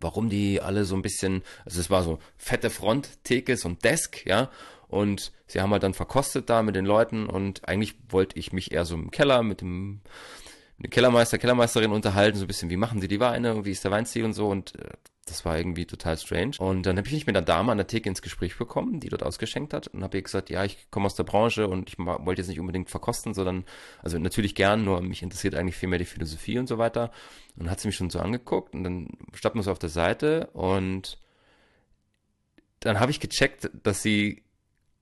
warum die alle so ein bisschen, also es war so fette Fronttheke, so ein Desk, ja. Und sie haben halt dann verkostet da mit den Leuten und eigentlich wollte ich mich eher so im Keller mit dem Kellermeister, Kellermeisterin unterhalten, so ein bisschen, wie machen sie die Weine, wie ist der Weinstil und so und äh, das war irgendwie total strange. Und dann habe ich mich mit einer Dame an der Theke ins Gespräch bekommen, die dort ausgeschenkt hat und habe ihr gesagt, ja, ich komme aus der Branche und ich wollte jetzt nicht unbedingt verkosten, sondern, also natürlich gern, nur mich interessiert eigentlich viel mehr die Philosophie und so weiter. Und dann hat sie mich schon so angeguckt und dann stand man so auf der Seite und dann habe ich gecheckt, dass sie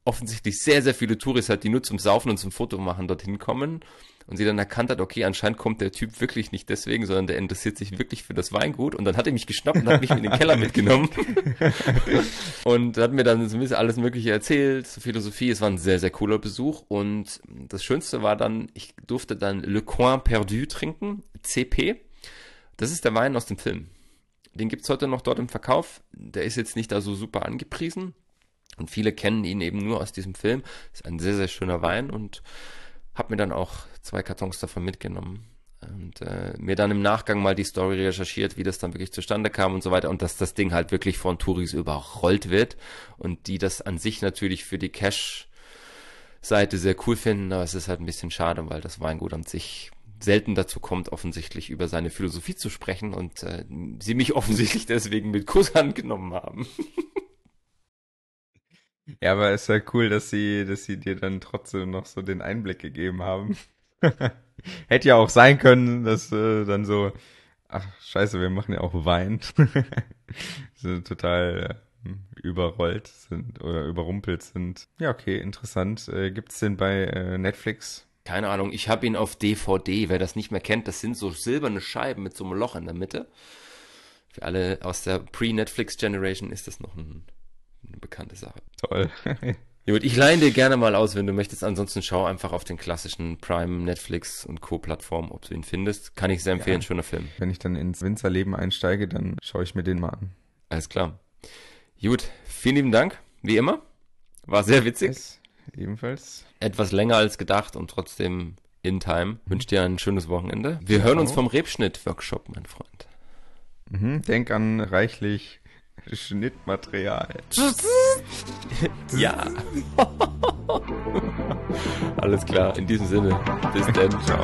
offensichtlich sehr, sehr viele Touris hat, die nur zum Saufen und zum Foto machen dorthin kommen und sie dann erkannt hat, okay, anscheinend kommt der Typ wirklich nicht deswegen, sondern der interessiert sich wirklich für das Weingut und dann hat er mich geschnappt und hat mich in den Keller mitgenommen <laughs> und hat mir dann so ein bisschen alles mögliche erzählt, zur Philosophie. Es war ein sehr, sehr cooler Besuch und das Schönste war dann, ich durfte dann Le Coin Perdu trinken, CP. Das ist der Wein aus dem Film. Den gibt's heute noch dort im Verkauf. Der ist jetzt nicht da so super angepriesen. Und viele kennen ihn eben nur aus diesem Film. Ist ein sehr, sehr schöner Wein und habe mir dann auch zwei Kartons davon mitgenommen und äh, mir dann im Nachgang mal die Story recherchiert, wie das dann wirklich zustande kam und so weiter und dass das Ding halt wirklich von Touris überrollt wird und die das an sich natürlich für die Cash-Seite sehr cool finden, aber es ist halt ein bisschen schade, weil das Weingut an sich selten dazu kommt, offensichtlich über seine Philosophie zu sprechen und äh, sie mich <laughs> offensichtlich deswegen mit Kusshand genommen haben. <laughs> <laughs> Ja, aber ist ja cool, dass sie, dass sie dir dann trotzdem noch so den Einblick gegeben haben. <laughs> Hätte ja auch sein können, dass äh, dann so, ach scheiße, wir machen ja auch Wein. <laughs> so total äh, überrollt sind oder überrumpelt sind. Ja, okay, interessant. Äh, gibt's den bei äh, Netflix? Keine Ahnung, ich habe ihn auf DVD. Wer das nicht mehr kennt, das sind so silberne Scheiben mit so einem Loch in der Mitte. Für alle aus der Pre-Netflix-Generation ist das noch ein eine bekannte Sache. Toll. <laughs> Gut, ich leihe dir gerne mal aus, wenn du möchtest. Ansonsten schau einfach auf den klassischen Prime, Netflix und Co-Plattformen, ob du ihn findest. Kann ich sehr empfehlen, ja. schöner Film. Wenn ich dann ins Winzerleben einsteige, dann schaue ich mir den mal an. Alles klar. Gut, vielen lieben Dank, wie immer. War sehr witzig. Yes, ebenfalls. Etwas länger als gedacht und trotzdem in time. Mhm. Wünsche dir ein schönes Wochenende. Wir hören uns vom Rebschnitt-Workshop, mein Freund. Mhm, denk an reichlich Schnittmaterial. <laughs> ja. <laughs> Alles klar, in diesem Sinne. Bis dann. Ciao.